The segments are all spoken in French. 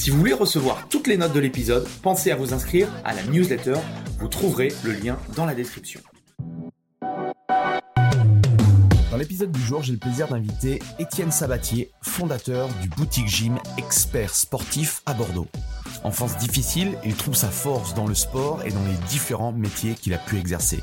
Si vous voulez recevoir toutes les notes de l'épisode, pensez à vous inscrire à la newsletter. Vous trouverez le lien dans la description. Dans l'épisode du jour, j'ai le plaisir d'inviter Étienne Sabatier, fondateur du boutique gym expert sportif à Bordeaux. Enfance difficile, il trouve sa force dans le sport et dans les différents métiers qu'il a pu exercer.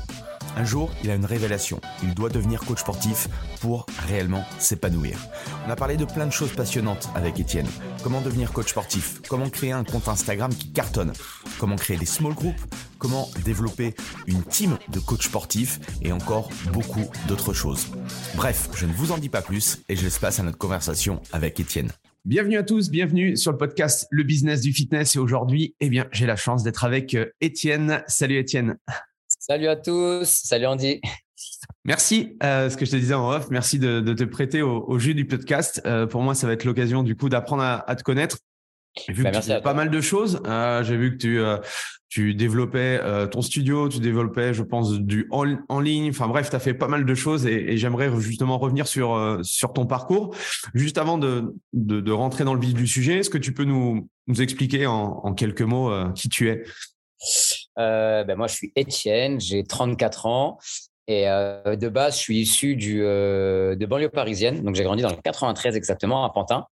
Un jour, il a une révélation. Il doit devenir coach sportif pour réellement s'épanouir. On a parlé de plein de choses passionnantes avec Étienne. Comment devenir coach sportif? Comment créer un compte Instagram qui cartonne? Comment créer des small groups? Comment développer une team de coach sportifs? Et encore beaucoup d'autres choses. Bref, je ne vous en dis pas plus et je laisse place à notre conversation avec Étienne. Bienvenue à tous, bienvenue sur le podcast Le Business du Fitness. Et aujourd'hui, eh bien, j'ai la chance d'être avec euh, Étienne. Salut Étienne. Salut à tous, salut Andy. Merci, euh, ce que je te disais en off, merci de, te prêter au, jeu du podcast. Euh, pour moi, ça va être l'occasion du coup d'apprendre à, te connaître. J'ai vu que tu fais pas mal de choses. Euh, j'ai vu que tu, tu développais ton studio, tu développais, je pense, du en, ligne. Enfin bref, tu as fait pas mal de choses et, j'aimerais justement revenir sur, sur ton parcours. Juste avant de, de, rentrer dans le vif du sujet, est-ce que tu peux nous, nous expliquer en, en quelques mots qui tu es? Euh, ben moi, je suis Étienne, j'ai 34 ans. Et euh, de base, je suis issu du, euh, de banlieue parisienne. Donc, j'ai grandi dans le 93 exactement, à Pantin.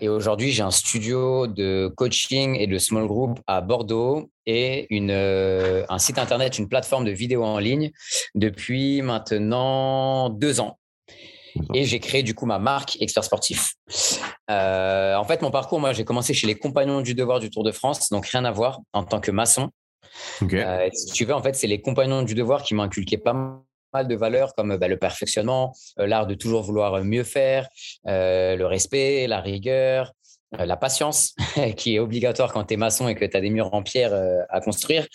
et aujourd'hui, j'ai un studio de coaching et de small group à Bordeaux et une, un site internet, une plateforme de vidéo en ligne depuis maintenant deux ans. Et j'ai créé du coup ma marque Expert Sportif. Euh, en fait, mon parcours, moi, j'ai commencé chez les Compagnons du Devoir du Tour de France, donc rien à voir en tant que maçon. Euh, si tu veux, en fait, c'est les Compagnons du Devoir qui m'ont inculqué pas mal de valeurs comme bah, le perfectionnement, euh, l'art de toujours vouloir mieux faire, le respect, la rigueur, la patience, qui est obligatoire quand tu es maçon et que tu as des murs en pierre à construire.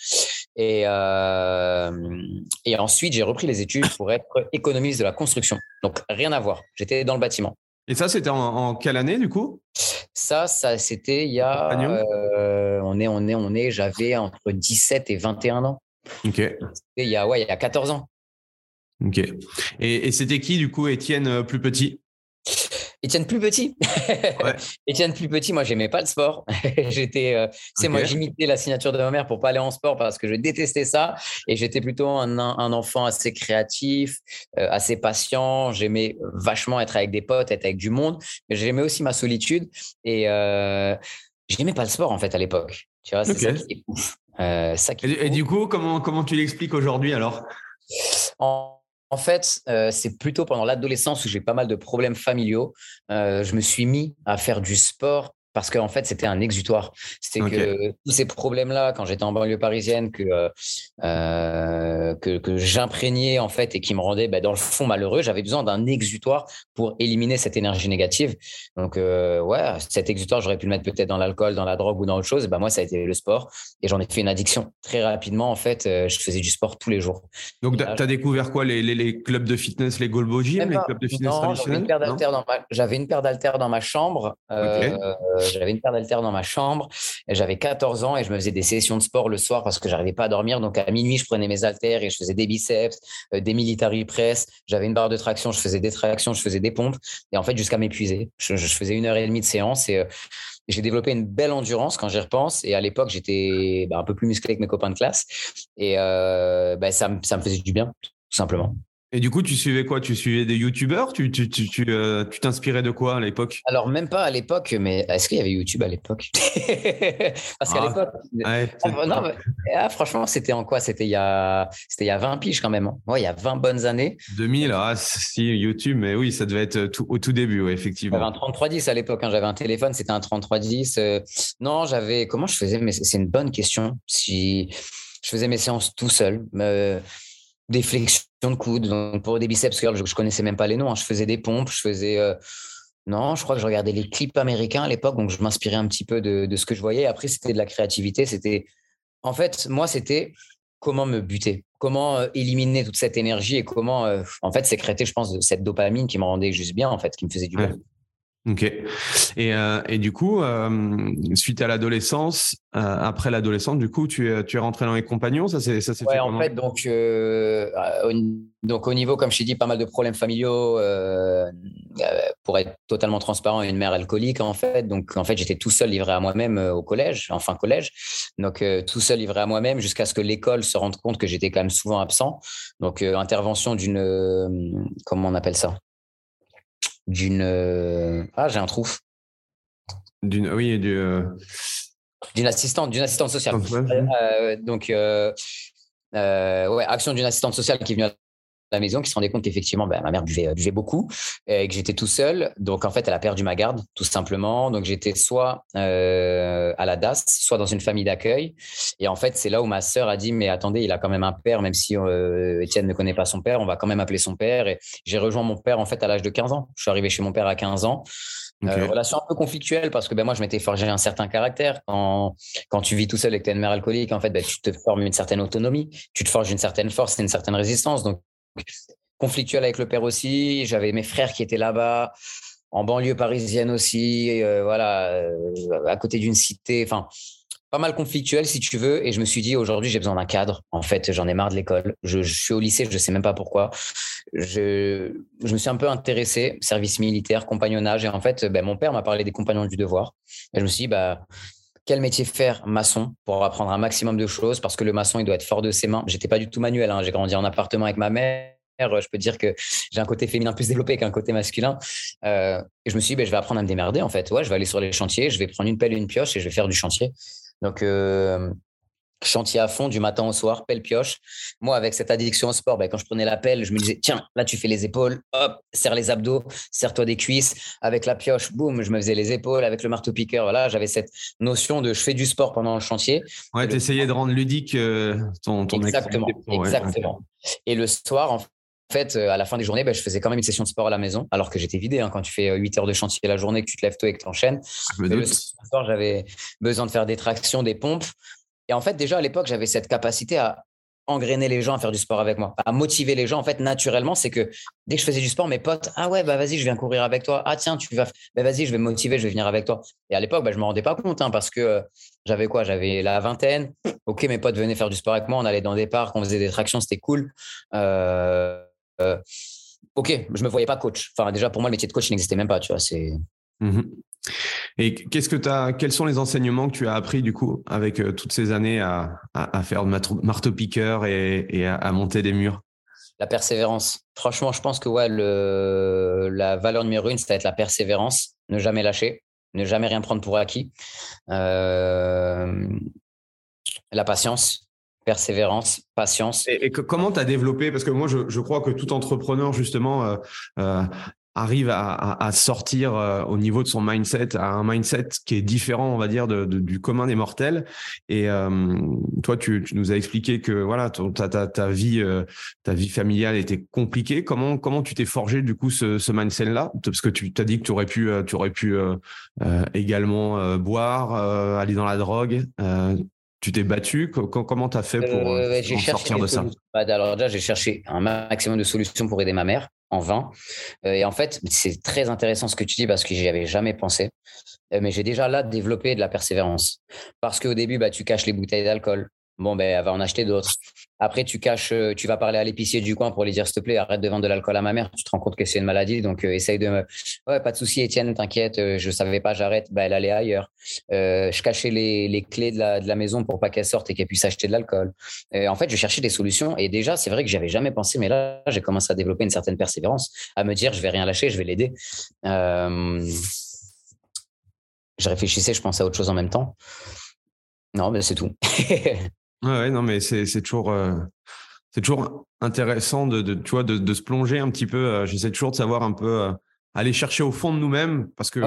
Et, et ensuite, j'ai repris les études pour être économiste de la construction. Donc, rien à voir. J'étais dans le bâtiment. Et ça, c'était en, quelle année, du coup? Ça, ça c'était il y a. Euh, on est, on est, on est, j'avais entre 17 et 21 ans. Ok. Il y a, ouais, il y a 14 ans. Ok. Et, et c'était qui, du coup, Étienne euh, plus petit? Étienne plus petit. Ouais. Étienne plus petit, moi j'aimais pas le sport. j'étais, euh, c'est moi j'imitais la signature de ma mère pour pas aller en sport parce que je détestais ça et j'étais plutôt un, un, enfant assez créatif, euh, assez patient. J'aimais vachement être avec des potes, être avec du monde, mais j'aimais aussi ma solitude et euh, j'aimais pas le sport en fait à l'époque. Tu vois, c'est ça qui est ouf. Euh, ça qui et, et, du coup, comment comment tu l'expliques aujourd'hui alors? En en fait, euh, c'est plutôt pendant l'adolescence où j'ai pas mal de problèmes familiaux. Euh, je me suis mis à faire du sport parce qu'en fait, c'était un exutoire. C'était que tous ces problèmes-là, quand j'étais en banlieue parisienne, que, euh, euh, que, que j'imprégnais en fait et qui me rendaient bah, dans le fond malheureux, j'avais besoin d'un exutoire pour éliminer cette énergie négative. Donc, euh, ouais, cet exutoire, j'aurais pu le mettre peut-être dans l'alcool, dans la drogue ou dans autre chose. Bah, moi, ça a été le sport et j'en ai fait une addiction. Très rapidement, en fait, je faisais du sport tous les jours. Donc, tu as, découvert quoi les, les, clubs de fitness, les Golbo Gym, les clubs de fitness traditionnels J'avais une paire d'haltères dans, ma chambre. Euh, j'avais une paire d'haltères dans ma chambre. J'avais 14 ans et je me faisais des sessions de sport le soir parce que j'arrivais pas à dormir. Donc à minuit, je prenais mes haltères et je faisais des biceps, euh, des military press. J'avais une barre de traction, je faisais des tractions, je faisais des pompes. Et en fait, jusqu'à m'épuiser. Je, faisais une heure et demie de séance et euh, j'ai développé une belle endurance quand j'y repense. Et à l'époque, j'étais bah, un peu plus musclé que mes copains de classe. Et bah, ça, ça me faisait du bien tout simplement. Et du coup, tu suivais quoi? Tu suivais des youtubeurs? Tu euh, t'inspirais de quoi à l'époque? Alors, même pas à l'époque, mais est-ce qu'il y avait YouTube à l'époque? Parce qu'à ah, l'époque. Ah, ah, franchement, c'était en quoi? C'était il, y a... il y a 20 piges quand même. Hein. Ouais, il y a 20 bonnes années. 2000, ah, si, YouTube, mais oui, ça devait être tout, au tout début, effectivement. J'avais un 3310 à l'époque. Hein. J'avais un téléphone, c'était un 3310. Euh, non, j'avais. Comment je faisais Mais c'est une bonne question. Si je faisais mes séances tout seul. Euh, des flexions de coude. Donc pour des biceps curls, je, ne connaissais même pas les noms. Hein. Je faisais des pompes, je faisais. Euh, non, je crois que je regardais les clips américains à l'époque, donc je m'inspirais un petit peu de, ce que je voyais. Après, c'était de la créativité. C'était, en fait, moi, c'était comment me buter, comment euh, éliminer toute cette énergie et comment, euh, en fait, sécréter, je pense, cette dopamine qui me rendait juste bien, en fait, qui me faisait du bien. Ok. Et, euh, et du coup, euh, suite à l'adolescence, euh, après l'adolescence, du coup, tu es, tu es rentré dans les compagnons Ça s'est ça ouais, en fait, donc, au, donc au niveau, comme je t'ai dit, pas mal de problèmes familiaux. pour être totalement transparent, une mère alcoolique, en fait. Donc, en fait, j'étais tout seul livré à moi-même au collège, enfin collège. Donc, tout seul livré à moi-même jusqu'à ce que l'école se rende compte que j'étais quand même souvent absent. Donc, intervention d'une. comment on appelle ça? D'une. Euh, ah, j'ai un trou. D'une, oui, du, euh, d'une assistante, d'une assistante sociale. Euh, donc, ouais, action d'une assistante sociale qui est venue la maison qui se rendait compte qu'effectivement, ben, ma mère buvait, buvait, beaucoup et que j'étais tout seul. Donc, en fait, elle a perdu ma garde, tout simplement. Donc, j'étais soit euh, à la DAS, soit dans une famille d'accueil. Et en fait, c'est là où ma sœur a dit, mais attendez, il a quand même un père, même si euh, Étienne ne connaît pas son père, on va quand même appeler son père. Et j'ai rejoint mon père, en fait, à l'âge de 15 ans. Je suis arrivé chez mon père à 15 ans. Euh, relation un peu conflictuelle parce que ben, moi, je m'étais forgé un certain caractère. Quand, quand tu vis tout seul et que tu es une mère alcoolique, en fait, ben, tu te formes une certaine autonomie, tu te forges une certaine force et une certaine résistance. Donc, conflictuel avec le père aussi. J'avais mes frères qui étaient là-bas, en banlieue parisienne aussi, euh, voilà, euh, à côté d'une cité. Enfin, pas mal conflictuel si tu veux. Et je me suis dit, aujourd'hui, j'ai besoin d'un cadre. En fait, j'en ai marre de l'école. Je, suis au lycée, je ne sais même pas pourquoi. Je, je, me suis un peu intéressé, service militaire, compagnonnage. Et en fait, ben, mon père m'a parlé des compagnons du devoir. Et je me suis dit, bah, quel métier faire maçon pour apprendre un maximum de choses parce que le maçon il doit être fort de ses mains. J'étais pas du tout manuel, hein. j'ai grandi en appartement avec ma mère. Je peux dire que j'ai un côté féminin plus développé qu'un côté masculin. Euh, et je me suis dit, ben, je vais apprendre à me démerder en fait. Ouais, je vais aller sur les chantiers, je vais prendre une pelle et une pioche et je vais faire du chantier. Donc, euh, chantier à fond du matin au soir, pelle pioche. Moi, avec cette addiction au sport, ben, quand je prenais la pelle, je me disais, tiens, là, tu fais les épaules, hop, serre les abdos, serre-toi des cuisses. Avec la pioche, boum, je me faisais les épaules. Avec le marteau-piqueur, voilà, j'avais cette notion de je fais du sport pendant le chantier. Ouais, tu essayais de rendre ludique euh, ton, ton Exactement, exactement. Et le soir, en fait, euh, à la fin des journées, ben, je faisais quand même une session de sport à la maison, alors que j'étais vidé. Hein, quand tu fais 8 heures de chantier la journée, que tu te lèves tôt et que tu enchaînes. Le soir, j'avais besoin de faire des tractions, des pompes. Et en fait, déjà à l'époque, j'avais cette capacité à engrainer les gens à faire du sport avec moi, à motiver les gens. En fait, naturellement, c'est que dès que je faisais du sport, mes potes, ah ouais, bah vas-y, je viens courir avec toi. Ah tiens, tu vas, bah vas-y, je vais me motiver, je vais venir avec toi. Et à l'époque, bah, je me rendais pas compte hein, parce que euh, j'avais quoi? J'avais la vingtaine. Ok, mes potes venaient faire du sport avec moi. On allait dans des parcs, on faisait des tractions, c'était cool. Euh, euh, ok, je me voyais pas coach. Enfin, déjà pour moi, le métier de coach n'existait même pas. Tu vois, c'est. Mmh et qu'est-ce que as, quels sont les enseignements que tu as appris du coup avec euh, toutes ces années à, à, faire de marteau-piqueur et, et à, monter des murs? La persévérance. Franchement, je pense que ouais, le, la valeur numéro une, c'est être la persévérance, ne jamais lâcher, ne jamais rien prendre pour acquis. Euh, la patience, persévérance, patience. Et, comment tu as développé? Parce que moi, je, je, crois que tout entrepreneur, justement, euh, euh arrive à, sortir euh, au niveau de son mindset, à un mindset qui est différent, on va dire, de, du commun des mortels. Et euh, toi, tu, nous as expliqué que voilà, ta, ta, ta vie, euh, ta vie familiale était compliquée. Comment comment tu t'es forgé du coup ce, ce mindset-là? Parce que tu t'as dit que tu aurais pu, tu aurais pu également boire, aller dans la drogue. Tu t'es battu Comment tu as fait pour sortir de ça? bah, Alors déjà, j'ai cherché un maximum de solutions pour aider ma mère en vain. Euh, et en fait, c'est très intéressant ce que tu dis parce que j'y avais jamais pensé. Euh, mais j'ai déjà là développé de la persévérance. Parce qu'au début, bah, tu caches les bouteilles d'alcool. Bon, ben, elle va en acheter d'autres. Après, tu caches, euh, tu vas parler à l'épicier du coin pour lui dire, s'il te plaît, arrête de vendre de l'alcool à ma mère. Tu te rends compte que c'est une maladie. Donc, euh, essaye de me. Ouais, pas de souci, Étienne, t'inquiète, euh, je savais pas, j'arrête. Ben, elle allait ailleurs. je cachais les, les clés de la, de la, maison pour pas qu'elle sorte et qu'elle puisse acheter de l'alcool. en fait, je cherchais des solutions. Et déjà, c'est vrai que j'avais jamais pensé, mais là, j'ai commencé à développer une certaine persévérance, à me dire, je vais rien lâcher, je vais l'aider. je réfléchissais, je pensais à autre chose en même temps. Non, mais c'est tout. Ouais, non, mais c'est toujours, euh, c'est toujours intéressant de, de, tu vois, de, de, se plonger un petit peu. Euh, j'essaie toujours de savoir un peu, euh, aller chercher au fond de nous-mêmes parce que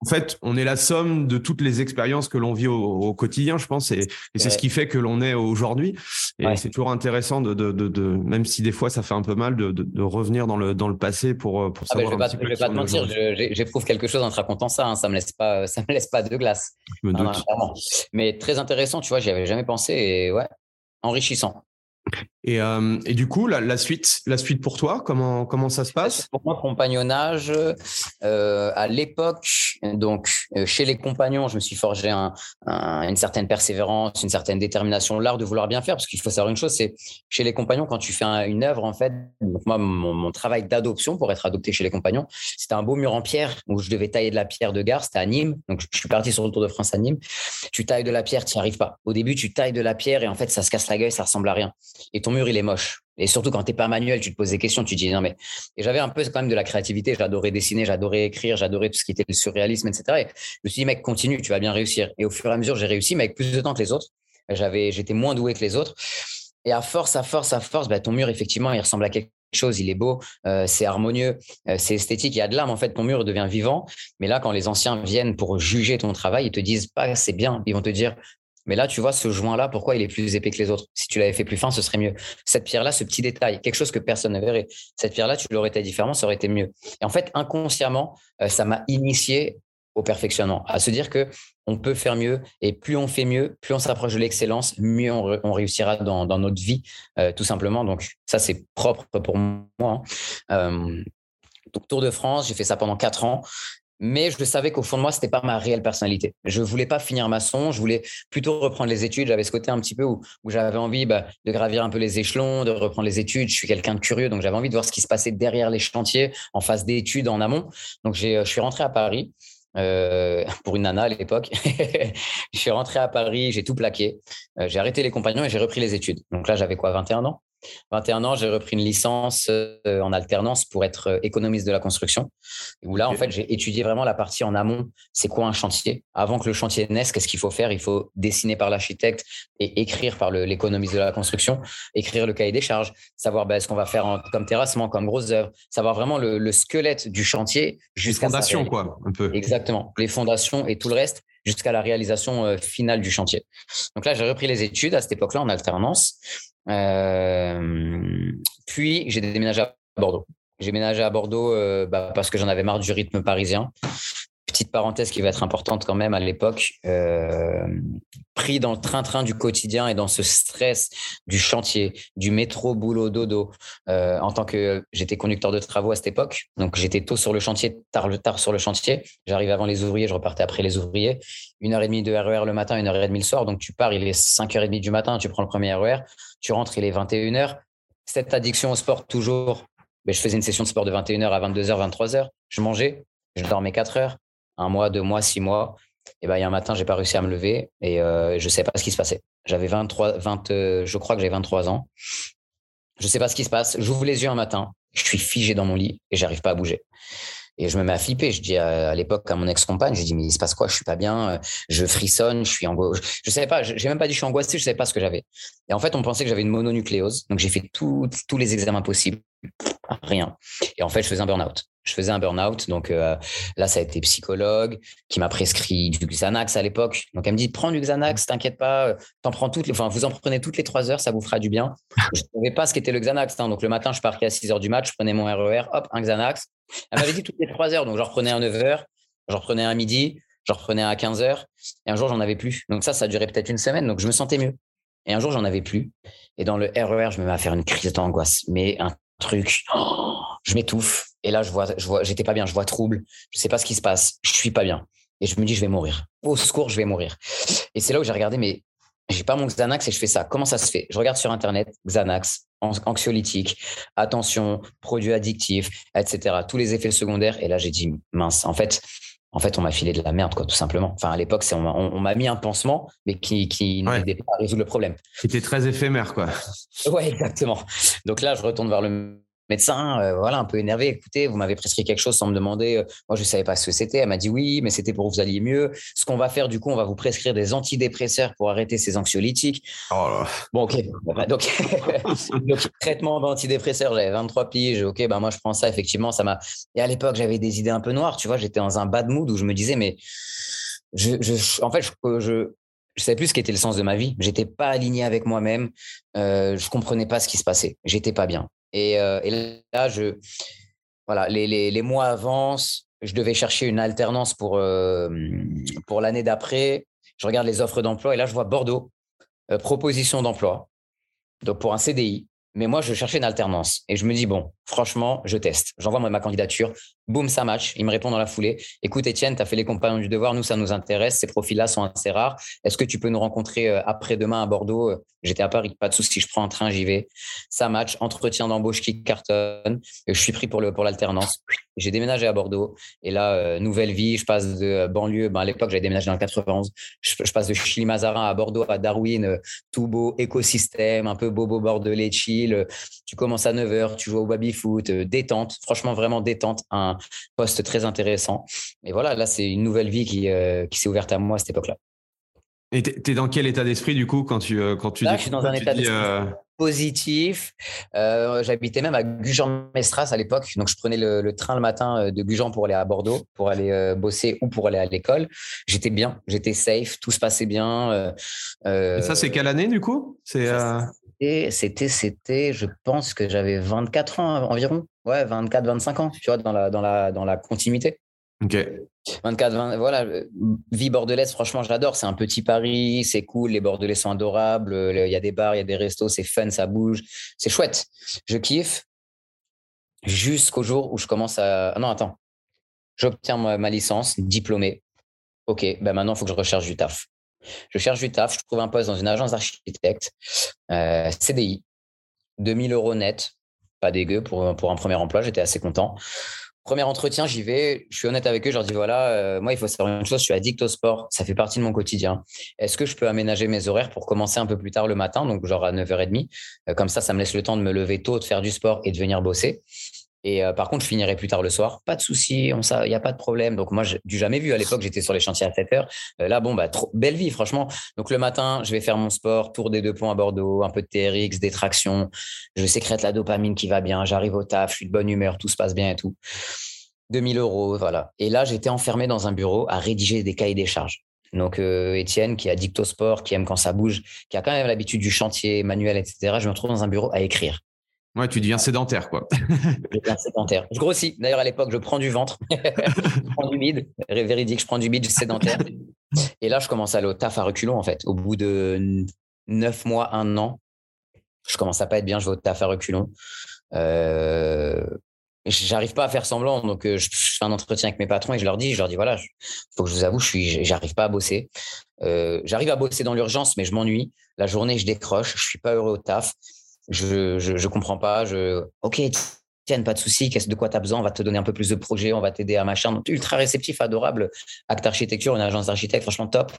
en fait, on est la somme de toutes les expériences que l'on vit au, quotidien, je pense, et, c'est ce qui fait que l'on est aujourd'hui. Et c'est toujours intéressant de, de, de, même si des fois ça fait un peu mal, de, revenir dans le, dans le passé pour, pour ah ben, savoir. je ne vais pas, te mentir, j'éprouve quelque chose en te racontant ça. Hein, ça me laisse pas, ça me laisse pas de glace. Je me doute. Mais très intéressant, tu vois, j'y avais jamais pensé et ouais, enrichissant. Et, euh, et, du coup, la, la, suite, la suite pour toi, comment, comment ça se passe? Pour moi, compagnonnage, euh, à l'époque, donc euh, chez les compagnons, je me suis forgé un, une certaine persévérance, une certaine détermination, l'art de vouloir bien faire, parce qu'il faut savoir une chose, c'est chez les compagnons, quand tu fais une œuvre, en fait, donc moi, mon, mon travail d'adoption pour être adopté chez les compagnons, c'était un beau mur en pierre où je devais tailler de la pierre de gare, c'était à Nîmes, donc je suis parti sur le Tour de France à Nîmes. Tu tailles de la pierre, tu n'y arrives pas. Au début, tu tailles de la pierre et en fait, ça se casse la gueule, ça ressemble à rien. Et ton mur, il est moche. Et surtout quand tu n'es pas manuel, tu te poses des questions, tu te dis non mais. Et j'avais un peu quand même de la créativité, j'adorais dessiner, j'adorais écrire, j'adorais tout ce qui était le surréalisme, etc. Et je me suis dit mec, continue, tu vas bien réussir. Et au fur et à mesure, j'ai réussi, mais avec plus de temps que les autres. J'avais, j'étais moins doué que les autres. Et à force, à force, à force, bah, ton mur, effectivement, il ressemble à quelque chose, il est beau, euh, c'est harmonieux, euh, c'est esthétique, il y a de l'âme en fait, ton mur devient vivant. Mais là, quand les anciens viennent pour juger ton travail, ils te disent pas c'est bien, ils vont te dire mais là, tu vois, ce joint-là, pourquoi il est plus épais que les autres? Si tu l'avais fait plus fin, ce serait mieux. Cette pierre-là, ce petit détail, quelque chose que personne ne verrait. Cette pierre-là, tu l'aurais été différemment, ça aurait été mieux. Et en fait, inconsciemment, euh, ça m'a initié au perfectionnement, à se dire que on peut faire mieux et plus on fait mieux, plus on s'approche de l'excellence, mieux on, réussira dans, notre vie, euh, tout simplement. Donc ça, c'est propre pour moi. Hein. Euh, Tour de France, j'ai fait ça pendant quatre ans mais je savais qu'au fond de moi, c'était pas ma réelle personnalité. Je voulais pas finir maçon, je voulais plutôt reprendre les études. J'avais ce côté un petit peu où, j'avais envie bah, de gravir un peu les échelons, de reprendre les études. Je suis quelqu'un de curieux, donc j'avais envie de voir ce qui se passait derrière les chantiers, en phase d'études, en amont. Donc je suis rentré à Paris. Euh, pour une nana à l'époque. je suis rentré à Paris, j'ai tout plaqué. Euh, j'ai arrêté les compagnons et j'ai repris les études. Donc là, j'avais quoi, 21 ans? 21 ans, j'ai repris une licence euh, en alternance pour être euh, économiste de la construction. Où là, en fait, j'ai étudié vraiment la partie en amont. C'est quoi un chantier? Avant que le chantier naisse, qu'est-ce qu'il faut faire? Il faut dessiner par l'architecte et écrire par l'économiste de la construction, écrire le cahier des charges, savoir ben, ce qu'on va faire comme terrassement, comme grosse œuvre, savoir vraiment le, squelette du chantier jusqu'à. Les fondations, quoi, un peu. Exactement. Les fondations et tout le reste jusqu'à la réalisation euh, finale du chantier. Donc là, j'ai repris les études à cette époque-là en alternance. Euh, puis, j'ai déménagé à Bordeaux. J'ai déménagé à Bordeaux euh, bah, parce que j'en avais marre du rythme parisien. Petite parenthèse qui va être importante quand même à l'époque, euh, pris dans le train-train du quotidien et dans ce stress du chantier, du métro, boulot, dodo, en tant que j'étais conducteur de travaux à cette époque, donc j'étais tôt sur le chantier, tard, tard sur le chantier, j'arrivais avant les ouvriers, je repartais après les ouvriers, une heure et demie de RER e le matin, une heure et demie le soir, donc tu pars, il est 5h30 du matin, tu prends le premier RER, e tu rentres, il est 21h, cette addiction au sport toujours, mais ben, je faisais une session de sport de 21h à 22h, 23h, je mangeais, je dormais 4 heures, un mois, deux mois, six mois. Et ben, il y a un matin, j'ai pas réussi à me lever et euh, je sais pas ce qui se passait. J'avais 23, 20, euh, je crois que j'ai 23 ans. Je sais pas ce qui se passe. J'ouvre les yeux un matin, je suis figé dans mon lit et j'arrive pas à bouger. Et je me mets à flipper. Je dis à, l'époque à mon ex-compagne, je dis mais il se passe quoi? Je suis pas bien. Je frissonne. Je suis angoissé. Je, savais pas. J'ai même pas dit je suis angoissé. Je savais pas ce que j'avais. Et en fait, on pensait que j'avais une mononucléose. Donc j'ai fait tous les examens possibles. Rien. Et en fait, je faisais un burn-out je faisais un burn-out. Donc euh, là, ça a été psychologue qui m'a prescrit du Xanax à l'époque. Donc elle me dit prends du Xanax, t'inquiète pas, euh, t'en prends toutes les, enfin vous en prenez toutes les trois heures, ça vous fera du bien. Je ne savais pas ce qu'était le Xanax. Hein. Donc le matin, je partais à 6 heures du match, je prenais mon RER, e hop, un Xanax. Elle m'avait dit toutes les trois heures, donc j'en reprenais à 9 heures, j'en reprenais à midi, j'en reprenais à 15 heures. Et un jour, j'en avais plus. Donc ça, ça durait peut-être une semaine. Donc je me sentais mieux. Et un jour, j'en avais plus. Et dans le RER, e je me mets à faire une crise d'angoisse, mais un truc. Oh, je m'étouffe. Et là, je vois, je vois, j'étais pas bien, je vois trouble, je sais pas ce qui se passe, je suis pas bien. Et je me dis, je vais mourir. Au secours, je vais mourir. Et c'est là où j'ai regardé, mais j'ai pas mon Xanax et je fais ça. Comment ça se fait? Je regarde sur Internet, Xanax, anxiolytique, attention, produits addictifs, etc. Tous les effets secondaires. Et là, j'ai dit, mince, en fait, en fait, on m'a filé de la merde, quoi, tout simplement. Enfin, à l'époque, on, on, m'a mis un pansement, mais qui, qui n'aidait pas à résoudre le problème. C'était très éphémère, quoi. Ouais, exactement. Donc là, je retourne vers le médecin, euh, voilà, un peu énervé. Écoutez, vous m'avez prescrit quelque chose sans me demander. Euh, moi, je ne savais pas ce que c'était. Elle m'a dit oui, mais c'était pour que vous alliez mieux. Ce qu'on va faire, du coup, on va vous prescrire des antidépresseurs pour arrêter ces anxiolytiques. Oh bon, ok. Bah, donc, traitement d'antidépresseurs, j'avais 23 piges. Ok, ben moi, je prends ça. Effectivement, ça m'a. Et à l'époque, j'avais des idées un peu noires. Tu vois, j'étais dans un bad mood où je me disais, mais je, en fait, je, je, je savais plus ce qu'était le sens de ma vie. J'étais pas aligné avec moi-même. Euh, je comprenais pas ce qui se passait. J'étais pas bien. Euh, et, là, je, voilà, les, mois avancent. Je devais chercher une alternance pour, euh, pour l'année d'après. Je regarde les offres d'emploi et là, je vois Bordeaux, euh, proposition d'emploi. Donc, pour un CDI. Mais moi, je cherchais une alternance. Et je me dis, bon, franchement, je teste. J'envoie ma candidature. Boum, ça match. Il me répond dans la foulée. Écoute, Étienne, tu as fait les compagnons du devoir. Nous, ça nous intéresse. Ces profils-là sont assez rares. Est-ce que tu peux nous rencontrer après-demain à Bordeaux? J'étais à Paris, pas de souci, je prends un train, j'y vais. Ça match, entretien d'embauche qui cartonne. Je suis pris pour l'alternance. J'ai déménagé à Bordeaux et là, euh, nouvelle vie. Je passe de euh, banlieue. Ben, à l'époque, j'avais déménagé dans le 91. Je, passe de Chili-Mazarin à Bordeaux, à Darwin, euh, tout beau écosystème, un peu bobo bordelais, chill. Tu commences à 9h, tu joues au baby foot, détente. Franchement, vraiment détente. Un poste très intéressant. Et voilà, là, c'est une nouvelle vie qui, qui s'est ouverte à moi à cette époque-là. Et tu es dans quel état d'esprit du coup quand tu euh, quand tu Là, je suis dans un état d'esprit euh, positif. Euh, j'habitais même à Gujan-Mestras à l'époque, donc je prenais le, train le matin de Gujan pour aller à Bordeaux, pour aller bosser ou pour aller à l'école. J'étais bien, j'étais safe, tout se passait bien. Et ça, c'est quelle année du coup? C'est c'était c'était je pense que j'avais 24 ans environ. Ouais, 24 25 ans, tu vois dans la dans la dans la continuité. OK. 24, 20, voilà, euh, vie bordelaise, franchement, j'adore. C'est un petit Paris, c'est cool, les Bordelais sont adorables, il y a des bars, il y a des restos, c'est fun, ça bouge, c'est chouette. Je kiffe jusqu'au jour où je commence à. Ah non, attends. J'obtiens ma, licence, diplômé. Ok, ben maintenant, il faut que je recherche du taf. Je cherche du taf, je trouve un poste dans une agence d'architecte, euh, CDI, 2000 euros net, pas dégueu pour, un premier emploi, j'étais assez content. Premier entretien, j'y vais, je suis honnête avec eux, je leur dis voilà, euh, moi il faut savoir une chose, je suis addict au sport, ça fait partie de mon quotidien. Est-ce que je peux aménager mes horaires pour commencer un peu plus tard le matin, donc genre à 9h30 euh, Comme ça, ça me laisse le temps de me lever tôt, de faire du sport et de venir bosser? Et euh, par contre, je finirai plus tard le soir. Pas de souci, il n'y a pas de problème. Donc moi, du jamais vu à l'époque, j'étais sur les chantiers à 7 heures. Euh, là, bon, bah, trop, belle vie, franchement. Donc le matin, je vais faire mon sport, tour des deux ponts à Bordeaux, un peu de TRX, des tractions. Je sécrète la dopamine qui va bien. J'arrive au taf, je suis de bonne humeur, tout se passe bien et tout. 2000 euros, voilà. Et là, j'étais enfermé dans un bureau à rédiger des cahiers des charges. Donc, euh, Étienne, qui est addict au sport, qui aime quand ça bouge, qui a quand même l'habitude du chantier manuel, etc., je me retrouve dans un bureau à écrire. Ouais, tu deviens sédentaire, quoi. je deviens sédentaire. Je grossis. D'ailleurs, à l'époque, je prends du ventre. je prends du bide. Véridique, je prends du bide, sédentaire. Et là, je commence à aller au taf à reculons, en fait. Au bout de neuf mois, un an, je commence à pas être bien, je vais au taf à reculons. Euh, j'arrive pas à faire semblant. Donc, euh, je, fais un entretien avec mes patrons et je leur dis, je leur dis, voilà, il faut que je vous avoue, je suis, j'arrive pas à bosser. Euh, j'arrive à bosser dans l'urgence, mais je m'ennuie. La journée, je décroche, je suis pas heureux au taf je, je, je comprends pas. Je, ok, tiens, pas de souci, qu'est-ce de quoi tu as besoin, on va te donner un peu plus de projets, on va t'aider à machin. Donc, ultra réceptif, adorable. Acte architecture, une agence d'architecte, franchement top.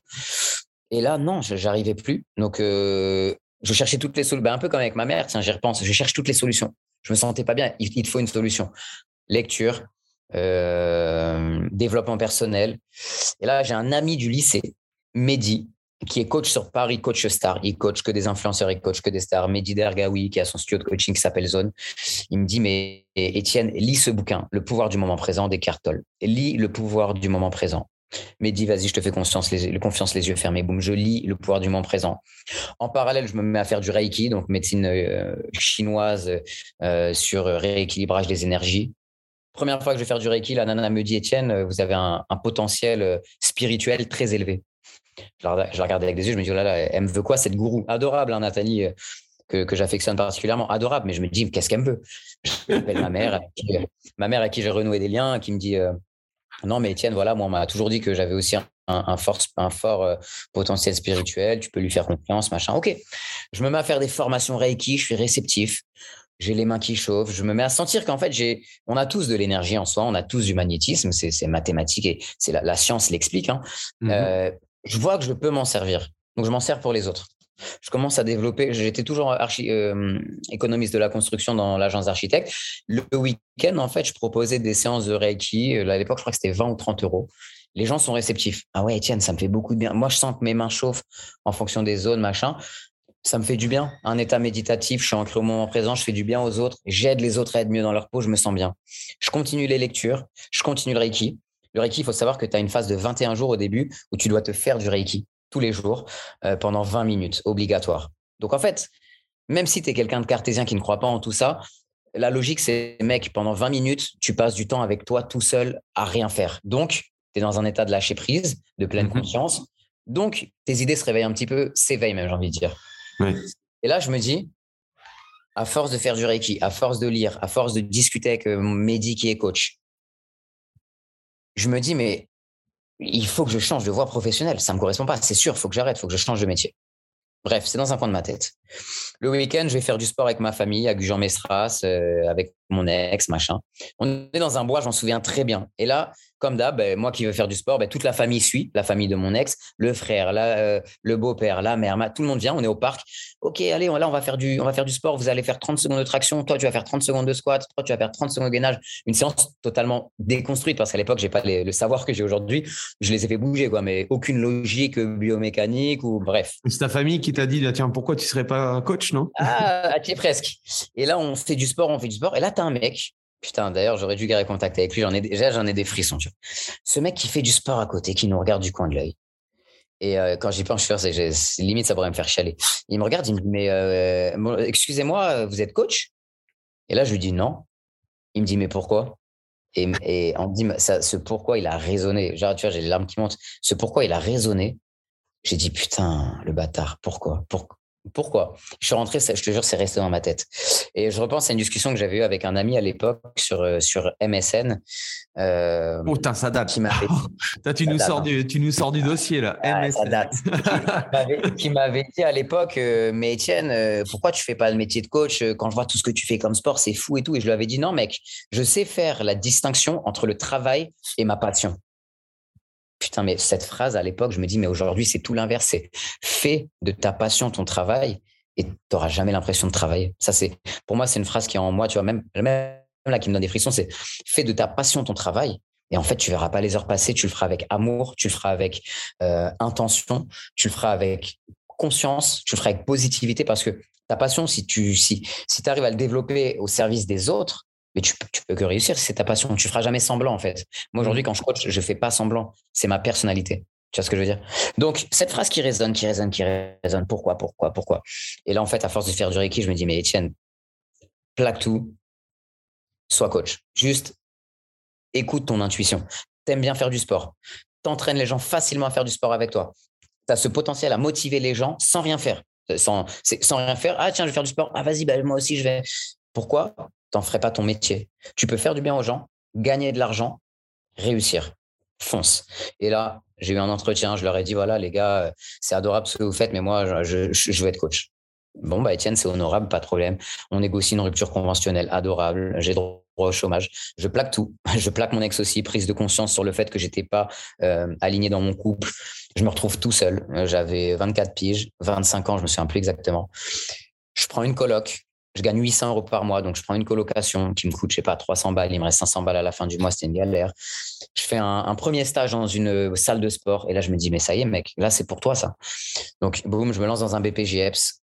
Et là, non, j'arrivais plus. Donc, euh, je cherchais toutes les solutions. Ben, un peu comme avec ma mère, tiens, j'y repense. Je cherche toutes les solutions. Je me sentais pas bien. Il, te faut une solution. Lecture, euh, développement personnel. Et là, j'ai un ami du lycée, Mehdi, qui est coach sur Paris, coach star. Il coach que des influenceurs, il coach que des stars. Mehdi Dergaoui, qui a son studio de coaching qui s'appelle Zone. Il me dit, mais Étienne, lis ce bouquin, Le pouvoir du moment présent d'Eckhart Tolle. Lis Le pouvoir du moment présent. Mehdi, vas-y, je te fais confiance les, confiance les yeux fermés. Boum, je lis Le pouvoir du moment présent. En parallèle, je me mets à faire du Reiki, donc médecine euh, chinoise euh, sur rééquilibrage des énergies. Première fois que je vais faire du Reiki, la nana me dit, Étienne, vous avez un potentiel spirituel très élevé. Je la, je regardais avec des yeux, je me dis, oh là là, elle me veut quoi cette gourou? Adorable, hein, Nathalie, euh, que, que j'affectionne particulièrement. Adorable, mais je me dis, qu'est-ce qu'elle me veut? J'appelle ma mère, ma mère à qui j'ai renoué des liens, qui me dit, euh, non, mais Étienne, voilà, moi, on m'a toujours dit que j'avais aussi un, un, fort, un fort euh, potentiel spirituel, tu peux lui faire confiance, machin. Ok, je me mets à faire des formations Reiki, je suis réceptif, j'ai les mains qui chauffent, je me mets à sentir qu'en fait, j'ai, on a tous de l'énergie en soi, on a tous du magnétisme, c'est mathématique et c'est la, science l'explique. Hein. Mmh euh, je vois que je peux m'en servir, donc je m'en sers pour les autres. Je commence à développer. J'étais toujours archi, euh, économiste de la construction dans l'agence d'architecte. Le week-end, en fait, je proposais des séances de Reiki. À l'époque, je crois que c'était 20 ou 30 euros les gens sont réceptifs. Ah ouais, Étienne, ça me fait beaucoup de bien. Moi, je sens que mes mains chauffent en fonction des zones, machin. Ça me fait du bien. Un état méditatif, je suis ancré au moment présent, je fais du bien aux autres, j'aide les autres à être mieux dans leur peau, je me sens bien. Je continue les lectures, je continue le Reiki. Le Reiki, il faut savoir que tu as une phase de 21 jours au début où tu dois te faire du Reiki tous les jours euh, pendant 20 minutes, obligatoire. Donc en fait, même si tu es quelqu'un de cartésien qui ne croit pas en tout ça, la logique, c'est, mec, pendant 20 minutes, tu passes du temps avec toi tout seul à rien faire. Donc, tu es dans un état de lâcher prise, de pleine mhm. conscience. Donc, tes idées se réveillent un petit peu, s'éveillent même, j'ai envie de dire. Et là, je me dis, à force de faire du Reiki, à force de lire, à force de discuter avec euh, Mehdi qui est coach, je me dis, mais il faut que je change de voie professionnelle. Ça ne me correspond pas. C'est sûr, il faut que j'arrête, il faut que je change de métier. Bref, c'est dans un coin de ma tête. Le week-end, je vais faire du sport avec ma famille, à Gujan-Mestras, euh, avec mon ex, machin. On est dans un bois, j'en souviens très bien. Et là, comme d'hab, ben, moi qui veux faire du sport, ben, toute la famille suit, la famille de mon ex, le frère, euh, le beau-père, la mère, tout le monde vient, on est au parc. Ok, allez, là, on va, faire du, on va faire du sport, vous allez faire 30 secondes de traction, toi, tu vas faire 30 secondes de squat, toi, tu vas faire 30 secondes de gainage. Une séance totalement déconstruite parce qu'à l'époque, j'ai pas le savoir que j'ai aujourd'hui. Je les ai fait bouger, quoi, mais aucune logique biomécanique ou bref. C'est ta famille qui t'a dit, tiens, pourquoi tu serais pas coach, non? Ah, tu es presque. Et là, on fait du sport, on fait du sport. Et là, tu as un mec Putain, d'ailleurs, j'aurais dû garder contact avec lui. J'en ai déjà, j'en ai des frissons. Tu vois. Ce mec qui fait du sport à côté, qui nous regarde du coin de l'œil. Et euh, quand j'y pense, je suis limite, ça pourrait me faire chialer. Il me regarde, il me dit, mais euh, excusez-moi, vous êtes coach? Et là, je lui dis non. Il me dit, mais pourquoi? Et, et, on me dit, ça, ce pourquoi il a raisonné. Genre, tu vois, j'ai les larmes qui montent. Ce pourquoi il a raisonné? J'ai dit, putain, le bâtard, pourquoi, pourquoi pourquoi? Je suis rentré, je te jure, c'est resté dans ma tête. Et je repense à une discussion que j'avais eue avec un ami à l'époque sur, euh, sur MSN. Euh, oh, ça date. Qui tu, nous sors du, tu nous sors du dossier, là. MSN. Ça date. qui m'avait dit à l'époque, euh, mais Étienne, euh, pourquoi tu fais pas le métier de coach Quand je vois tout ce que tu fais comme sport, c'est fou et tout. Et je lui avais dit, non, mec, je sais faire la distinction entre le travail et ma passion. Putain, mais cette phrase à l'époque, je me dis, mais aujourd'hui, c'est tout l'inverse. C'est fais de ta passion ton travail et tu n'auras jamais l'impression de travailler. Ça, c'est, pour moi, c'est une phrase qui est en moi, tu vois, même, même là, qui me donne des frissons, c'est fais de ta passion ton travail. Et en fait, tu verras pas les heures passer, tu le feras avec amour, tu le feras avec euh, intention, tu le feras avec conscience, tu le feras avec positivité parce que ta passion, si tu si, si arrives à le développer au service des autres, mais tu, tu peux que réussir si c'est ta passion. Tu feras jamais semblant, en fait. Moi, aujourd'hui, mmh. quand je coach, je fais pas semblant. C'est ma personnalité. Tu vois ce que je veux dire? Donc, cette phrase qui résonne, qui résonne, qui résonne, pourquoi, pourquoi, pourquoi? Et là, en fait, à force de faire du Reiki, je me dis, mais Étienne, plaque tout, sois coach. Juste écoute ton intuition. T'aimes bien faire du sport. T'entraînes les gens facilement à faire du sport avec toi. Tu as ce potentiel à motiver les gens sans rien faire. Sans, sans rien faire. Ah, tiens, je vais faire du sport. Ah, vas-y, bah, moi aussi, je vais. Pourquoi? T'en ferais pas ton métier. Tu peux faire du bien aux gens, gagner de l'argent, réussir. Fonce. Et là, j'ai eu un entretien, je leur ai dit voilà, les gars, c'est adorable ce que vous faites, mais moi, je, je, veux être coach. Bon, bah, Étienne, c'est honorable, pas de problème. On négocie une rupture conventionnelle, adorable. J'ai droit au chômage. Je plaque tout. Je plaque mon ex aussi, prise de conscience sur le fait que j'étais pas euh, aligné dans mon couple. Je me retrouve tout seul. J'avais 24 piges, 25 ans, je me souviens plus exactement. Je prends une coloc je gagne 800 euros par mois, donc je prends une colocation qui me coûte, je sais pas, 300 balles, il me reste 500 balles à la fin du mois, c'était une galère. Je fais un, premier stage dans une salle de sport et là, je me dis, mais ça y est, mec, là, c'est pour toi, ça. Donc, boum, je me lance dans un BPJEPS,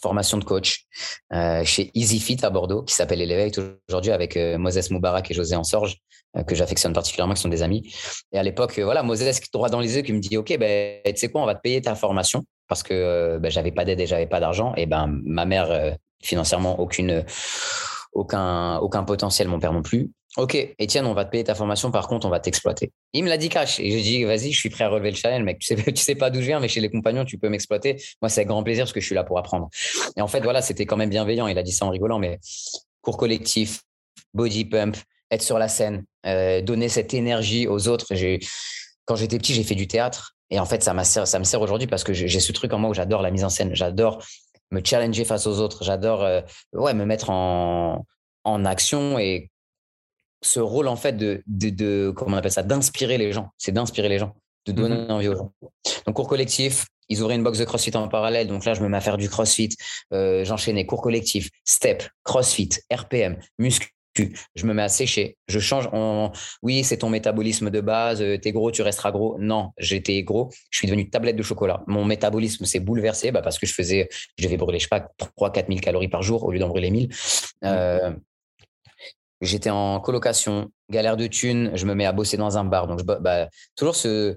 formation de coach euh, chez EasyFit à Bordeaux, qui s'appelle Elevate aujourd'hui avec euh, Moses Moubarak et José Ansorge, euh, que j'affectionne particulièrement, qui sont des amis. Et à l'époque, voilà, Moses, droit dans les yeux, qui me dit, OK, ben, tu sais quoi, on va te payer ta formation parce que ben, j'avais pas d'aide et j'avais pas d'argent. Et ben, ma mère financièrement aucune, aucun, aucun potentiel, mon père non plus. Ok, Étienne, on va te payer ta formation, par contre, on va t'exploiter. Il me l'a dit cash. Et j'ai dit, vas-y, je suis prêt à relever le challenge, mec. Tu sais, tu sais pas d'où je viens, mais chez les compagnons, tu peux m'exploiter. Moi, c'est avec grand plaisir parce que je suis là pour apprendre. Et en fait, voilà, c'était quand même bienveillant. Il a dit ça en rigolant, mais cours collectif, body pump, être sur la scène, euh, donner cette énergie aux autres. Quand j'étais petit, j'ai fait du théâtre. Et en fait, ça, ça me sert aujourd'hui parce que j'ai ce truc en moi où j'adore la mise en scène. J'adore me challenger face aux autres. J'adore euh, ouais, me mettre en, en action et ce rôle, en fait, de, de, comment on appelle ça, d'inspirer les gens. C'est d'inspirer les gens, de donner mmh envie aux gens. Donc, cours collectif, ils ouvraient une box de CrossFit en parallèle. Donc là, je me mets à faire du CrossFit. Euh, j'enchaînais cours collectif, step, CrossFit, RPM, muscu. Je me mets à sécher. Je change. En... Oui, c'est ton métabolisme de base. Euh, t'es gros, tu resteras gros. Non, j'étais gros. Je suis devenu tablette de chocolat. Mon métabolisme s'est bouleversé bah, parce que je faisais, je devais brûler, je sais pas, 3 4 000 calories par jour au lieu d'en brûler 1000. Euh, J'étais en colocation, galère de thunes, je me mets à bosser dans un bar. Donc, je, bah, toujours ce,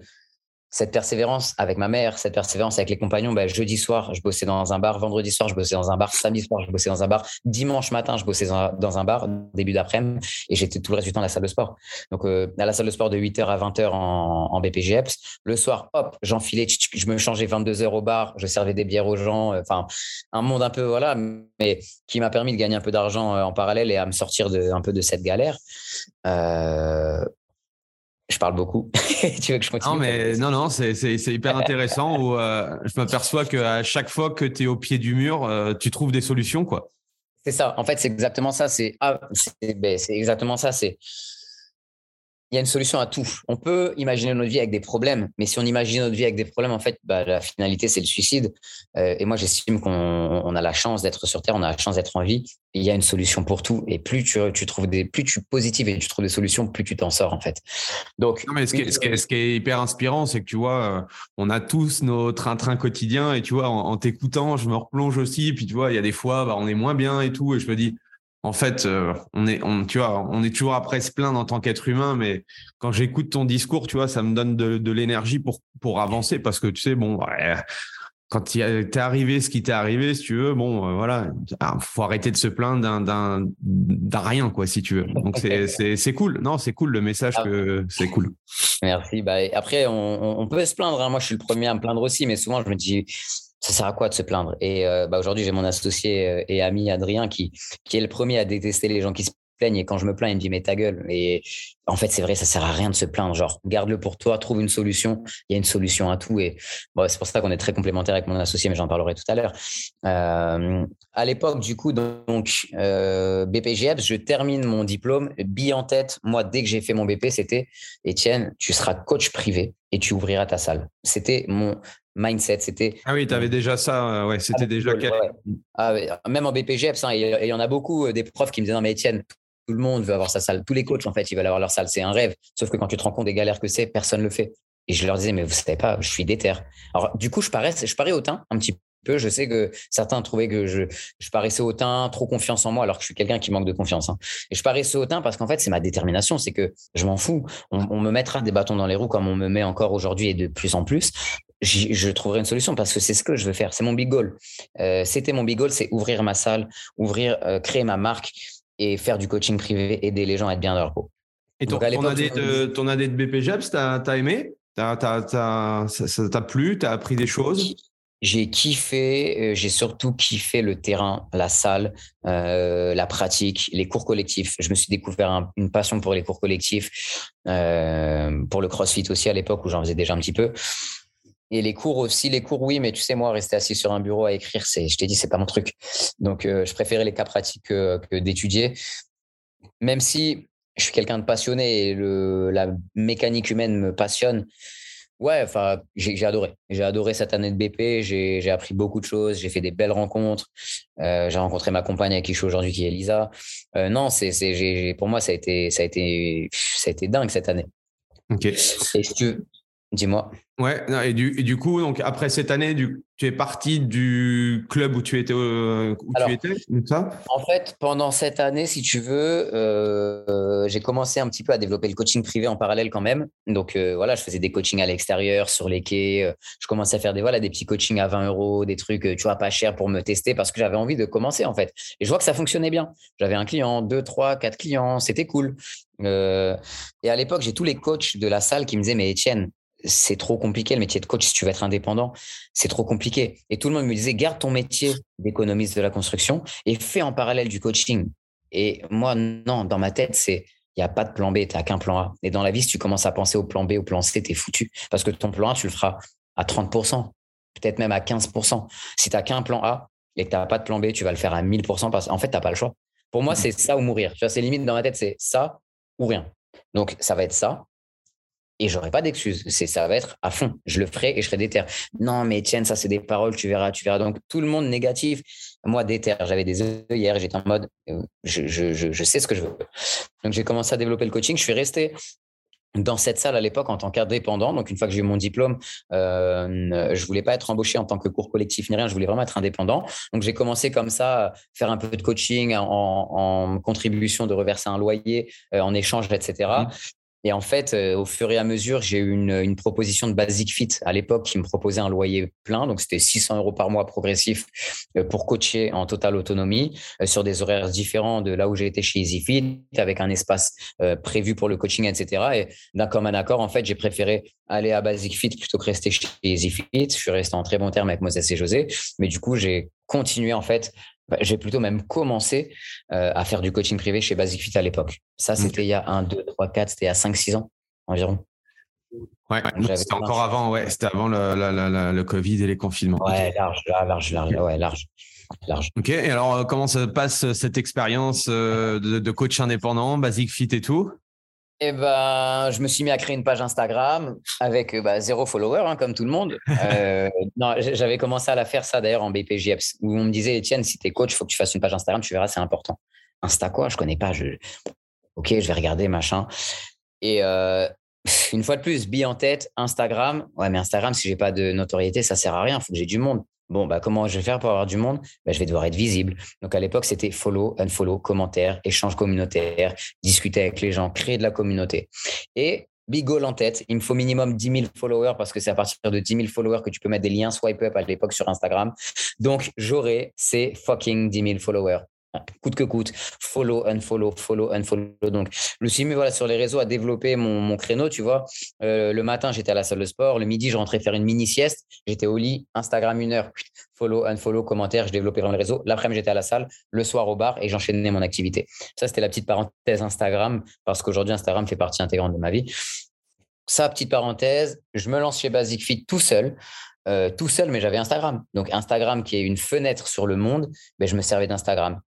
cette persévérance avec ma mère, cette persévérance avec les compagnons, ben, jeudi soir, je bossais dans un bar, vendredi soir, je bossais dans un bar, samedi soir, je bossais dans un bar, dimanche matin, je bossais dans un bar, début d'après-midi, et j'étais tout le reste du temps à la salle de sport. Donc, euh, à la salle de sport de 8h à 20h en, en BPGEPS. Le soir, hop, j'enfilais, je me changeais 22h au bar, je servais des bières aux gens. Euh, enfin, un monde un peu, voilà, mais qui m'a permis de gagner un peu d'argent euh, en parallèle et à me sortir de, un peu de cette galère. Je parle beaucoup. tu veux que je continue Non, mais non, non, c'est hyper intéressant où euh, je m'aperçois qu'à chaque fois que tu es au pied du mur, euh, tu trouves des solutions, quoi. C'est ça. En fait, c'est exactement ça. C'est ah, ben, exactement ça. C'est il y a une solution à tout. On peut imaginer notre vie avec des problèmes, mais si on imagine notre vie avec des problèmes, en fait, bah, la finalité, c'est le suicide. Euh, et moi, j'estime qu'on a la chance d'être sur Terre, on a la chance d'être en vie. il y a une solution pour tout. Et plus tu, tu trouves des, plus tu positives et tu trouves des solutions, plus tu t'en sors, en fait. Donc, mais ce, qui est, ce, qui est, hyper inspirant, c'est que tu vois, euh, on a tous nos train-train quotidiens et tu vois, en, t'écoutant, je me replonge aussi. Puis tu vois, il y a des fois, bah, on est moins bien et tout. Et je me dis, en fait, euh, on est, on, tu vois, on est toujours après se plaindre en tant qu'être humain, mais quand j'écoute ton discours, tu vois, ça me donne de, l'énergie pour, pour avancer parce que tu sais, bon, quand t'es arrivé ce qui t'est arrivé, si tu veux, bon, euh, voilà, ah, faut arrêter de se plaindre d'un, d'un, rien, quoi, si tu veux. Donc, c'est, c'est, cool. Non, c'est cool le message ah. que c'est cool. Merci. Bah, après, on, on, peut se plaindre. Hein. Moi, je suis le premier à me plaindre aussi, mais souvent, je me dis, ça sert à quoi de se plaindre? Et euh, bah, aujourd'hui, j'ai mon associé euh, et ami Adrien qui, qui est le premier à détester les gens qui se plaignent. Et quand je me plains, il me dit mais ta gueule. En fait, c'est vrai, ça sert à rien de se plaindre. Genre, garde-le pour toi, trouve une solution. Il y a une solution à tout. Et bon, c'est pour ça qu'on est très complémentaires avec mon associé, mais j'en parlerai tout à l'heure. Euh, à l'époque, du coup, donc euh, BPGF, je termine mon diplôme, bille en tête. Moi, dès que j'ai fait mon BP, c'était Étienne, tu seras coach privé et tu ouvriras ta salle. C'était mon mindset. C'était. Ah oui, tu avais déjà ça, euh, ouais, c'était déjà. Ah, même en BPGEPS, hein, il y en a beaucoup des profs qui me disaient Non, mais Étienne, tout le monde veut avoir sa salle. Tous les coachs, en fait, ils veulent avoir leur salle. C'est un rêve. Sauf que quand tu te rends compte des galères que c'est, personne ne le fait. Et je leur disais, mais vous savez pas, je suis déter. Alors, du coup, je parais, je parais hautain un petit peu. Je sais que certains trouvaient que je, je paraissais hautain, trop confiance en moi, alors que je suis quelqu'un qui manque de confiance. Hein. Et je paraissais hautain parce qu'en fait, c'est ma détermination. C'est que je m'en fous. On, on, me mettra des bâtons dans les roues comme on me met encore aujourd'hui et de plus en plus je trouverai une solution parce que c'est ce que je veux faire. C'est mon big goal. Euh, C'était mon big goal, c'est ouvrir ma salle, ouvrir, euh, créer ma marque et faire du coaching privé, aider les gens à être bien dans leur peau. Et ton, ton, année, de, ton année de t'as as aimé? T'as, t'as, Ça t'a plu? Tu as appris des choses? J'ai kiffé, euh, j'ai surtout kiffé le terrain, la salle, euh, la pratique, les cours collectifs. Je me suis découvert une passion pour les cours collectifs, euh, pour le CrossFit aussi à l'époque où j'en faisais déjà un petit peu. Et les cours aussi, les cours, oui, mais tu sais, moi, rester assis sur un bureau à écrire, c'est, je t'ai dit, c'est pas mon truc. Donc, euh, je préférais les cas pratiques que, d'étudier. Même si je suis quelqu'un de passionné et le, la mécanique humaine me passionne. Ouais, enfin, j'ai, adoré. J'ai adoré cette année de BP. J'ai, appris beaucoup de choses. J'ai fait des belles rencontres. Euh, j'ai rencontré ma compagne avec qui je suis aujourd'hui, qui est Elisa. Euh, non, c'est, c'est, pour moi, ça a été, ça a été, ça a été dingue cette année. Ok. Et si tu, dis-moi. Ouais, et du, et du coup, donc après cette année, du, tu es parti du club où tu étais, euh, où tu étais ça? En fait, pendant cette année, si tu veux, euh, j'ai commencé un petit peu à développer le coaching privé en parallèle quand même. Donc euh, voilà, je faisais des coachings à l'extérieur, sur les quais. je commençais à faire des, voilà, des petits coachings à 20 euros, des trucs, tu vois, pas cher pour me tester parce que j'avais envie de commencer en fait. Et je vois que ça fonctionnait bien. J'avais un client, deux, trois, quatre clients, c'était cool. et à l'époque, j'ai tous les coachs de la salle qui me disaient, mais Étienne, c'est trop compliqué le métier de coach si tu veux être indépendant, c'est trop compliqué. Et tout le monde me disait garde ton métier d'économiste de la construction et fais en parallèle du coaching. Et moi non, dans ma tête c'est Il n'y a pas de plan B, tu n'as qu'un plan A. Et dans la vie, si tu commences à penser au plan B, au plan C, tu es foutu. Parce que ton plan A, tu le feras à 30%, peut-être même à 15%. Si tu n'as qu'un plan A et que tu n'as pas de plan B, tu vas le faire à 1000% parce qu'en fait, tu n'as pas le choix. Pour moi, c'est ça ou mourir. C'est limite dans ma tête, c'est ça ou rien. Donc, ça va être ça et j'aurai pas d'excuses. C'est ça va être à fond. Je le ferai et je serai déter. Non, mais tiens, ça c'est des paroles, tu verras, tu verras. Donc tout le monde négatif. Moi déter, j'avais des œillères, j'étais en mode, euh, je, je, je, sais ce que je veux. Donc j'ai commencé à développer le coaching. Je suis resté dans cette salle à l'époque en tant qu'indépendant. Donc, une fois que j'ai eu mon diplôme, euh, je voulais pas être embauché en tant que cours collectif ni rien. Je voulais vraiment être indépendant. Donc, j'ai commencé comme ça, à faire un peu de coaching en, contribution de reverser un loyer euh, en échange, etc. Et en fait, euh, au fur et à mesure, j'ai eu une, proposition de Basic Fit à l'époque qui me proposait un loyer plein. Donc, c'était 600 euros par mois progressif euh, pour coacher en totale autonomie euh, sur des horaires différents de là où j'ai été chez EasyFit, avec un espace prévu pour le coaching, etc. Et d'un commun accord, en fait, j'ai préféré aller à Basic Fit plutôt que rester chez EasyFit. Je suis resté en très bon terme avec Moses et José. Mais du coup, j'ai continué, en fait, j'ai plutôt même commencé euh, à faire du coaching privé chez Basic Fit à l'époque. Ça, c'était il y a 1, 2, 3, 4, c'était il y a 5, 6 ans environ. Ouais, c'était encore avant, ouais, c'était avant le, le, Covid et les confinements. Ouais, large, large, large, ouais, large. Large. Ok, et alors euh, comment se passe cette expérience euh, de, de, coach indépendant, Basic Fit et tout? Eh ben, je me suis mis à créer une page Instagram avec bah, zéro follower, hein, comme tout le monde. Euh, non, j'avais commencé à la faire ça d'ailleurs en BPJEPS, où on me disait, Etienne, si tu es coach, il faut que tu fasses une page Instagram, tu verras, c'est important. Insta quoi? Je connais pas. Je... Ok, je vais regarder, machin. Et euh, une fois de plus, bille en tête, Instagram. Ouais, mais Instagram, si j'ai pas de notoriété, ça sert à rien. Il faut que j'ai du monde. Bon, bah, comment je vais faire pour avoir du monde? Bah, Je vais devoir être visible. Donc, à l'époque, c'était follow, unfollow, commentaire, échange communautaire, discuter avec les gens, créer de la communauté. Et big goal en tête, il me faut minimum 10 000 followers parce que c'est à partir de 10 000 followers que tu peux mettre des liens swipe up à l'époque sur Instagram. Donc, j'aurai ces fucking 10 000 followers coûte que coûte, follow, unfollow, follow, unfollow. Donc, je me suis mis voilà, sur les réseaux à développer mon, mon créneau, tu vois. Euh, le matin, j'étais à la salle de sport. Le midi, je rentrais faire une mini sieste. J'étais au lit, Instagram une heure, follow, unfollow, commentaire, je développais dans les réseaux. L'après-midi, j'étais à la salle, le soir au bar et j'enchaînais mon activité. Ça, c'était la petite parenthèse Instagram parce qu'aujourd'hui, Instagram fait partie intégrante de ma vie. Ça, petite parenthèse, je me lance chez Basic Fit tout seul. Euh, tout seul, mais j'avais Instagram. Donc Instagram qui est une fenêtre sur le monde, ben, je me servais d'Instagram.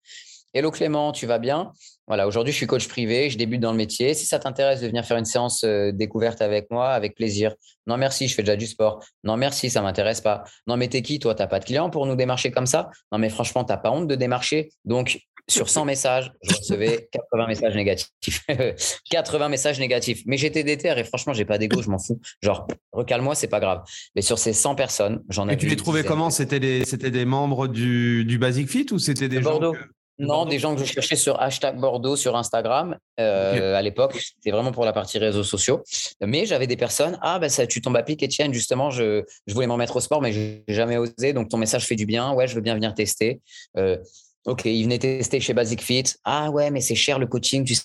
Hello Clément, tu vas bien? Voilà, aujourd'hui je suis coach privé, je débute dans le métier. Si ça t'intéresse de venir faire une séance euh, découverte avec moi, avec plaisir. Non merci, je fais déjà du sport. Non merci, ça m'intéresse pas. Non mais t'es qui toi? T'as pas de clients pour nous démarcher comme ça? Non mais franchement, t'as pas honte de démarcher. Donc sur 100 messages, je recevais 80 messages négatifs. 80 messages négatifs. Mais j'étais déter et franchement, j'ai pas d'ego, je m'en fous. Genre, recale-moi, c'est pas grave. Mais sur ces 100 personnes, j'en ai. Et tu les trouvais comment? C'était des, c'était des membres du, du Basic Fit ou c'était des gens Bordeaux. Non, des gens que je cherchais sur hashtag Bordeaux sur Instagram euh, à l'époque. C'était vraiment pour la partie réseaux sociaux. Mais j'avais des personnes. Ah, ben ça, tu tombes à pic, Etienne. Justement, je, je voulais m'en mettre au sport, mais j'ai jamais osé. Donc ton message fait du bien. Ouais, je veux bien venir tester. Euh, Ok, il venait tester chez Basic Fit. Ah ouais, mais c'est cher le coaching, tu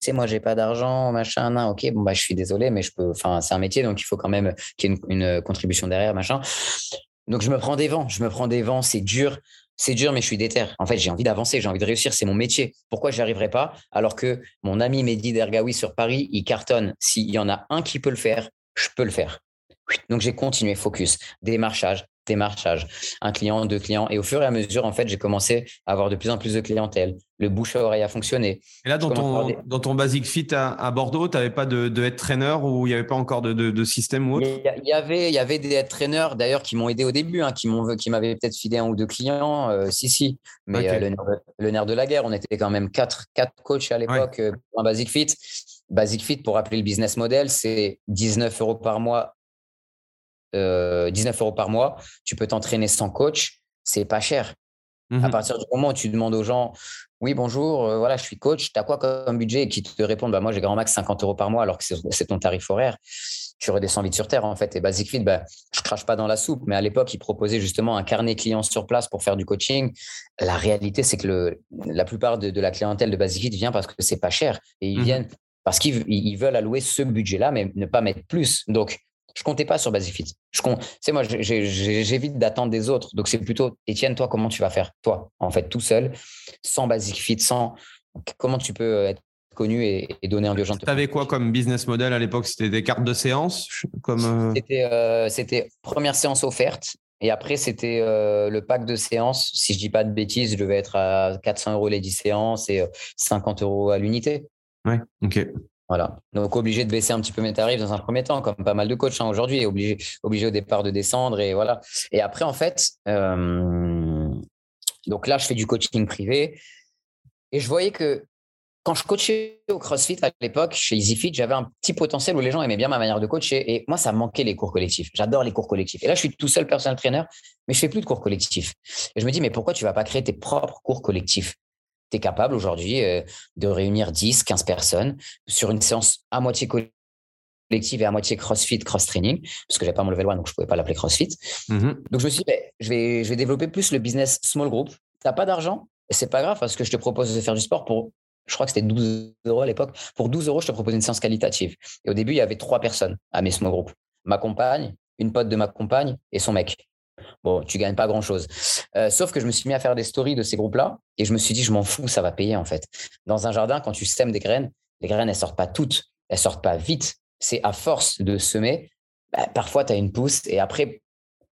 sais, moi j'ai pas d'argent, machin, nan. ok, bon bah je suis désolé, mais je peux, enfin c'est un métier, donc il faut quand même qu'il y ait une, contribution derrière, machin. Donc je me prends des vents, je me prends des vents, c'est dur, c'est dur, mais je suis déter. En fait, j'ai envie d'avancer, j'ai envie de réussir, c'est mon métier. Pourquoi j'y arriverai pas? Alors que mon ami Mehdi Dergaoui sur Paris, il cartonne. S'il y en a un qui peut le faire, je peux le faire. Donc j'ai continué focus, démarchage, démarchage, un client, deux clients. Et au fur et à mesure, en fait, j'ai commencé à avoir de plus en plus de clientèle. Le bouche à oreille a fonctionné. Et là, dans ton, dans ton Basic Fit à, Bordeaux, tu n'avais pas de, de head trainer ou il n'y avait pas encore de, de, système ou autre? Il y, avait, il y avait des head trainers d'ailleurs qui m'ont aidé au début, hein, qui m'avaient peut-être filé un ou deux clients. Euh, si, si. Mais euh, le, nerf de la guerre, on était quand même quatre, quatre coachs à l'époque ouais. Euh, Basic Fit. Basic Fit, pour rappeler le business model, c'est 19 euros par mois 19 euh, euros par mois, tu peux t'entraîner sans coach, c'est pas cher. À mmh partir du moment où tu demandes aux gens, oui, bonjour, euh, voilà, je suis coach, tu as quoi comme budget? Et qui te répondent, bah, moi, j'ai grand max 50 euros par mois, alors que c'est ton tarif horaire, tu redescends vite sur terre, en fait. Et Basic Fit, bah, je crache pas dans la soupe, mais à l'époque, ils proposaient justement un carnet client sur place pour faire du coaching. La réalité, c'est que le, la plupart de, la clientèle de Basic Fit vient parce que c'est pas cher. Et ils mmh viennent parce qu'ils veulent allouer ce budget-là, mais ne pas mettre plus. Donc, je comptais pas sur Basifit. Je compte, c'est moi, j'évite d'attendre des autres. Donc c'est plutôt, Étienne, toi, comment tu vas faire, toi, en fait, tout seul, sans Basic Fit, sans comment tu peux être connu et, donner gens. Tu avais quoi comme business model à l'époque? C'était des cartes de séance comme C'était première séance offerte. Et après, c'était le pack de séances. Si je dis pas de bêtises, je devais être à 400 euros les 10 séances et 50 euros à l'unité. Ouais, ok. Voilà. Donc, obligé de baisser un petit peu mes tarifs dans un premier temps, comme pas mal de coachs hein, aujourd'hui, obligé, obligé au départ de descendre et voilà. Et après, en fait, euh, donc là, je fais du coaching privé et je voyais que quand je coachais au CrossFit à l'époque, chez EasyFit, j'avais un petit potentiel où les gens aimaient bien ma manière de coacher et moi, ça manquait les cours collectifs. J'adore les cours collectifs. Et là, je suis tout seul personal trainer, mais je fais plus de cours collectifs. Et je me dis, mais pourquoi tu vas pas créer tes propres cours collectifs? Tu es capable aujourd'hui euh, de réunir 10, 15 personnes sur une séance à moitié collective et à moitié crossfit, cross-training, parce que j'avais pas mon level 1, donc je pouvais pas l'appeler crossfit. Mmh donc je me suis dit, ben, je, vais, je vais développer plus le business small group. Tu n'as pas d'argent, c'est pas grave, parce que je te propose de faire du sport pour, je crois que c'était 12 euros à l'époque. Pour 12 euros, je te propose une séance qualitative. Et au début, il y avait trois personnes à mes small group. Ma compagne, une pote de ma compagne et son mec. Bon, tu gagnes pas grand-chose. Euh, sauf que je me suis mis à faire des stories de ces groupes-là et je me suis dit, je m'en fous, ça va payer en fait. Dans un jardin, quand tu sèmes des graines, les graines, elles sortent pas toutes, elles sortent pas vite. C'est à force de semer, bah, parfois tu as une pousse et après,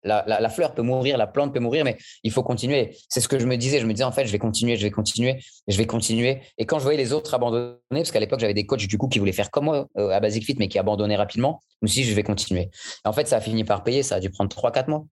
la, fleur peut mourir, la plante peut mourir, mais il faut continuer. C'est ce que je me disais. Je me disais, en fait, je vais continuer, je vais continuer, je vais continuer. Et quand je voyais les autres abandonner, parce qu'à l'époque, j'avais des coachs du coup qui voulaient faire comme moi euh, à Basic Fit, mais qui abandonnaient rapidement, je me suis dit, je vais continuer. en fait, ça a fini par payer. Ça a dû prendre 3-4 mois.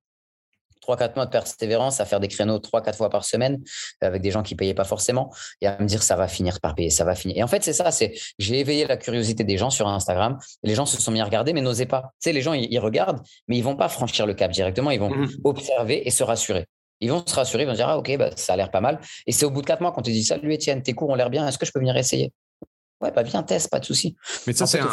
3-4 mois de persévérance à faire des créneaux 3-4 fois par semaine avec des gens qui ne payaient pas forcément et à me dire ça va finir par payer, ça va finir. Et en fait, c'est ça, c'est j'ai éveillé la curiosité des gens sur Instagram. les gens se sont mis à regarder mais n'osaient pas. Tu sais, les gens, ils, regardent, mais ils vont pas franchir le cap directement, ils vont mmh observer et se rassurer. Ils vont se rassurer, ils vont dire ah ok, bah, ça a l'air pas mal. Et c'est au bout de 4 mois qu'on te dit salut Étienne, tes cours ont l'air bien, est-ce que je peux venir essayer? Ouais, bah viens, test, pas de souci. Mais ça, c'est un,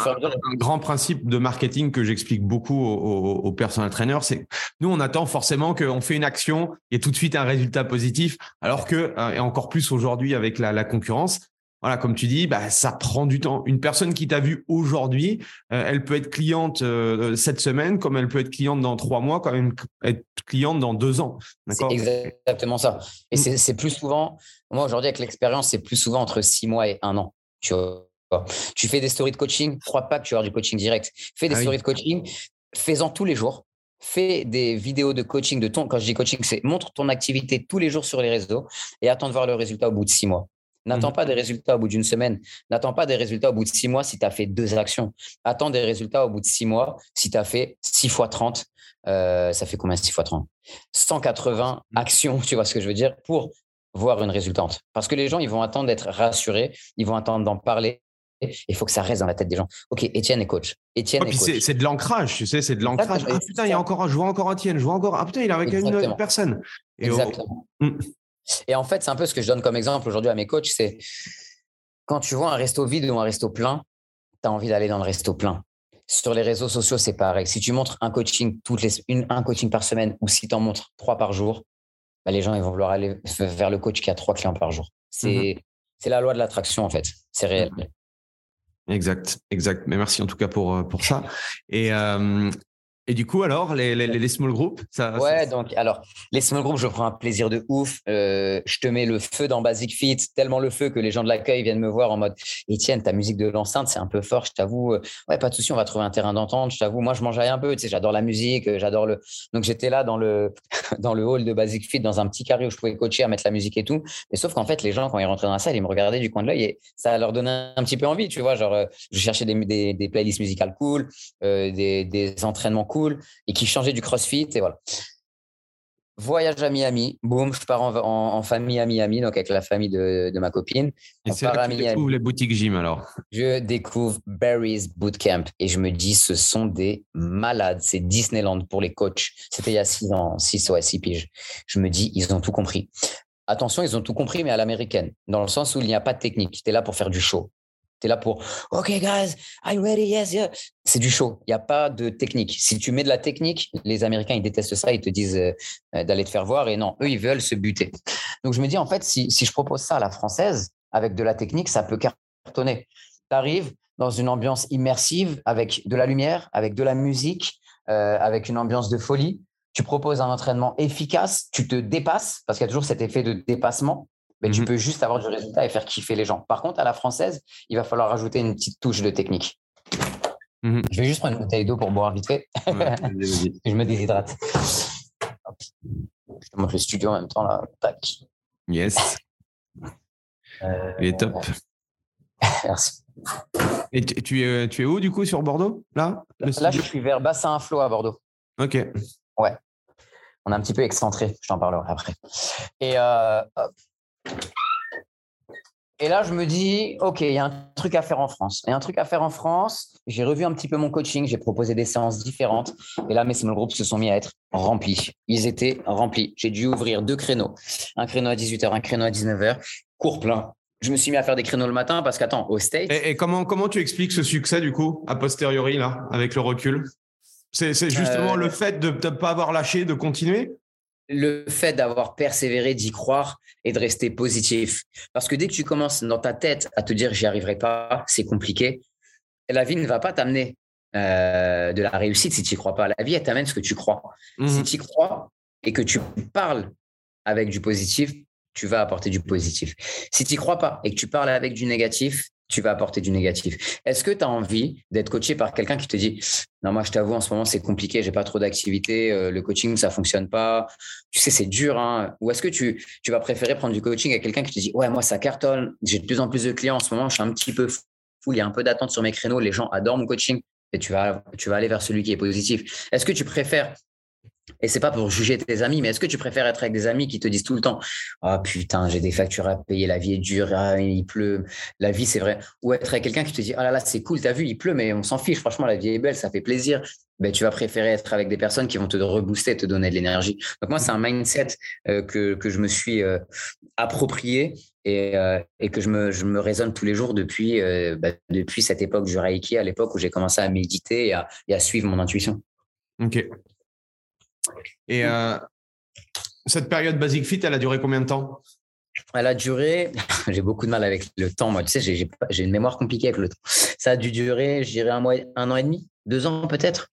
grand principe de marketing que j'explique beaucoup aux, aux, personal trainers. C'est nous, on attend forcément qu'on fait une action et tout de suite un résultat positif, alors que, euh, et encore plus aujourd'hui avec la, concurrence, voilà, comme tu dis, bah, ça prend du temps. Une personne qui t'a vu aujourd'hui, euh, elle peut être cliente euh, cette semaine, comme elle peut être cliente dans trois mois, comme elle peut être cliente dans deux ans. C'est exactement ça. Et mm. c'est plus souvent, moi aujourd'hui avec l'expérience, c'est plus souvent entre six mois et un an. Tu, fais des stories de coaching, crois pas que tu as du coaching direct. Fais des ah stories de coaching, fais-en tous les jours. Fais des vidéos de coaching de ton. Quand je dis coaching, c'est montre ton activité tous les jours sur les réseaux et attends de voir le résultat au bout de six mois. N'attends mmh. pas des résultats au bout d'une semaine. N'attends pas des résultats au bout de six mois si tu as fait deux actions. Attends des résultats au bout de six mois si tu as fait six fois 30. Euh, ça fait combien six fois 30 180 mmh. actions, tu vois ce que je veux dire, pour voir une résultante. Parce que les gens, ils vont attendre d'être rassurés, ils vont attendre d'en parler. Il faut que ça reste dans la tête des gens. Ok, Étienne est coach. Étienne est coach. C'est de l'ancrage, tu sais, c'est de l'ancrage. Ah putain, il y a encore, je vois encore Étienne, je vois encore. Ah putain, il est avec une personne. Et Exactement. Hmm. Et en fait, c'est un peu ce que je donne comme exemple aujourd'hui à mes coachs, c'est quand tu vois un resto vide ou un resto plein, tu as envie d'aller dans le resto plein. Sur les réseaux sociaux, c'est pareil. Si tu montres un coaching toutes les une, un coaching par semaine ou si tu en montres trois par jour, bah, les gens ils vont vouloir aller vers le coach qui a trois clients par jour. Mmh c'est la loi de l'attraction, en fait. C'est réel. Exact, exact. Mais merci en tout cas pour, euh, pour ça. Et, et du coup, alors, les, les, les small groups ça, Ouais, donc, alors, les small groups, je prends un plaisir de ouf. Euh, je te mets le feu dans Basic Fit, tellement le feu que les gens de l'accueil viennent me voir en mode Etienne, ta musique de l'enceinte, c'est un peu fort, je t'avoue. Ouais, pas de souci, on va trouver un terrain d'entente, je t'avoue. Moi, je mangeais un peu, tu sais, j'adore la musique, euh, j'adore le. Donc, j'étais là dans le, dans le hall de Basic Fit, dans un petit carré où je pouvais coacher, à mettre la musique et tout. Mais sauf qu'en fait, les gens, quand ils rentraient dans la salle, ils me regardaient du coin de l'œil et ça leur donnait un petit peu envie, tu vois. Genre, euh, je cherchais des, des, des playlists musicales cool, des, des entraînements cool et qui changer du CrossFit et voilà. Voyage à Miami, boum, je pars en, famille à Miami, donc avec la famille de, de ma copine. Et c'est là que tu découvres les boutiques gym alors Je découvre Barry's Bootcamp et je me dis, ce sont des malades, c'est Disneyland pour les coachs. C'était il y a 6 ans, 6 ou 6 piges. Je me dis, ils ont tout compris. Attention, ils ont tout compris, mais à l'américaine, dans le sens où il n'y a pas de technique. Tu es là pour faire du show. Tu là pour OK, guys, you ready? Yes, yeah. C'est du show. Il n'y a pas de technique. Si tu mets de la technique, les Américains, ils détestent ça. Ils te disent euh, d'aller te faire voir. Et non, eux, ils veulent se buter. Donc, je me dis, en fait, si, si je propose ça à la française, avec de la technique, ça peut cartonner. Tu arrives dans une ambiance immersive, avec de la lumière, avec de la musique, euh, avec une ambiance de folie. Tu proposes un entraînement efficace, tu te dépasses, parce qu'il y a toujours cet effet de dépassement Mais tu mhm. peux juste avoir du résultat et faire kiffer les gens. Par contre, à la française, il va falloir rajouter une petite touche de technique. Mhm. Je vais juste prendre une bouteille d'eau pour boire vite fait. je me déshydrate. Je te montre le studio en même temps là. Tac. Yes. Euh, il est top. Merci. Et tu, es, tu es où du coup sur Bordeaux Là Là, je suis vers Bassin Flot à Bordeaux. Ok. Ouais. On est un petit peu excentré, je t'en parlerai après. Et, euh, et là, je me dis, OK, il y a un truc à faire en France. Il y a un truc à faire en France. J'ai revu un petit peu mon coaching, j'ai proposé des séances différentes. Et là, mes small groups se sont mis à être remplis. Ils étaient remplis. J'ai dû ouvrir deux créneaux. Un créneau à 18h, un créneau à 19h. Cours plein. Je me suis mis à faire des créneaux le matin parce qu'attends, au State. Et, comment, comment tu expliques ce succès, du coup, a posteriori, là, avec le recul? C'est justement euh, le fait de ne pas avoir lâché, de continuer? Le fait d'avoir persévéré, d'y croire et de rester positif. Parce que dès que tu commences dans ta tête à te dire j'y arriverai pas, c'est compliqué, la vie ne va pas t'amener euh, de la réussite si tu n'y crois pas. La vie, elle t'amène ce que tu crois. Mmh si tu y crois et que tu parles avec du positif, tu vas apporter du positif. Si tu n'y crois pas et que tu parles avec du négatif, tu vas apporter du négatif. Est-ce que tu as envie d'être coaché par quelqu'un qui te dit non moi je t'avoue en ce moment c'est compliqué, j'ai pas trop d'activité, euh, le coaching ça fonctionne pas, tu sais c'est dur hein. ou est-ce que tu, vas préférer prendre du coaching avec quelqu'un qui te dit ouais moi ça cartonne, j'ai de plus en plus de clients en ce moment, je suis un petit peu fou, il y a un peu d'attente sur mes créneaux, les gens adorent mon coaching et tu vas tu vas aller vers celui qui est positif. Est-ce que tu préfères et c'est pas pour juger tes amis, mais est-ce que tu préfères être avec des amis qui te disent tout le temps Ah putain, j'ai des factures à payer, la vie est dure, ah, il pleut, la vie c'est vrai. Ou être avec quelqu'un qui te dit Ah là là, c'est cool, t'as vu, il pleut, mais on s'en fiche, franchement, la vie est belle, ça fait plaisir. Ben, tu vas préférer être avec des personnes qui vont te rebooster, te donner de l'énergie. Donc, moi, c'est un mindset euh, que, je me suis euh, approprié et, euh, et, que je me, je raisonne tous les jours depuis, ben, depuis cette époque du Reiki, à l'époque où j'ai commencé à méditer et à, et à suivre mon intuition. Ok. Et euh, cette période Basic Fit, elle a duré combien de temps? Elle a duré, j'ai beaucoup de mal avec le temps, moi, tu sais, j'ai une mémoire compliquée avec le temps. Ça a dû durer, je dirais, un, mois, un an et demi, deux ans peut-être?